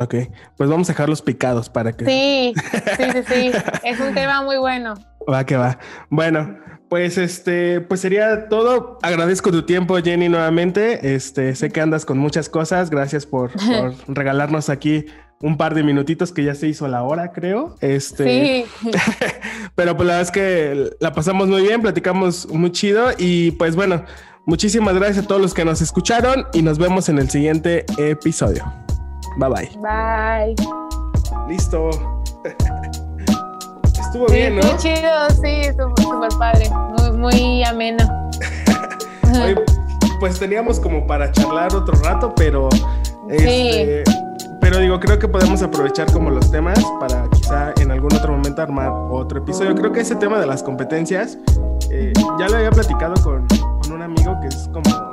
Ok, pues vamos a dejarlos picados para que... Sí, sí, sí, sí, es un tema muy bueno. Va que va. Bueno, pues este, pues sería todo. Agradezco tu tiempo, Jenny, nuevamente. Este, sé que andas con muchas cosas. Gracias por, regalarnos aquí un par de minutitos que ya se hizo la hora, creo. Este, sí. pero pues la verdad es que la pasamos muy bien, platicamos muy chido y pues bueno, muchísimas gracias a todos los que nos escucharon y nos vemos en el siguiente episodio. Bye bye. Bye. Listo. Estuvo bien, ¿no? Muy chido, sí, estuvo súper padre, muy, muy ameno. pues teníamos como para charlar otro rato, pero este, pero digo, creo que podemos aprovechar como los temas para quizá en algún otro momento armar otro episodio. Creo que ese tema de las competencias, eh, ya lo había platicado con, con un amigo que es como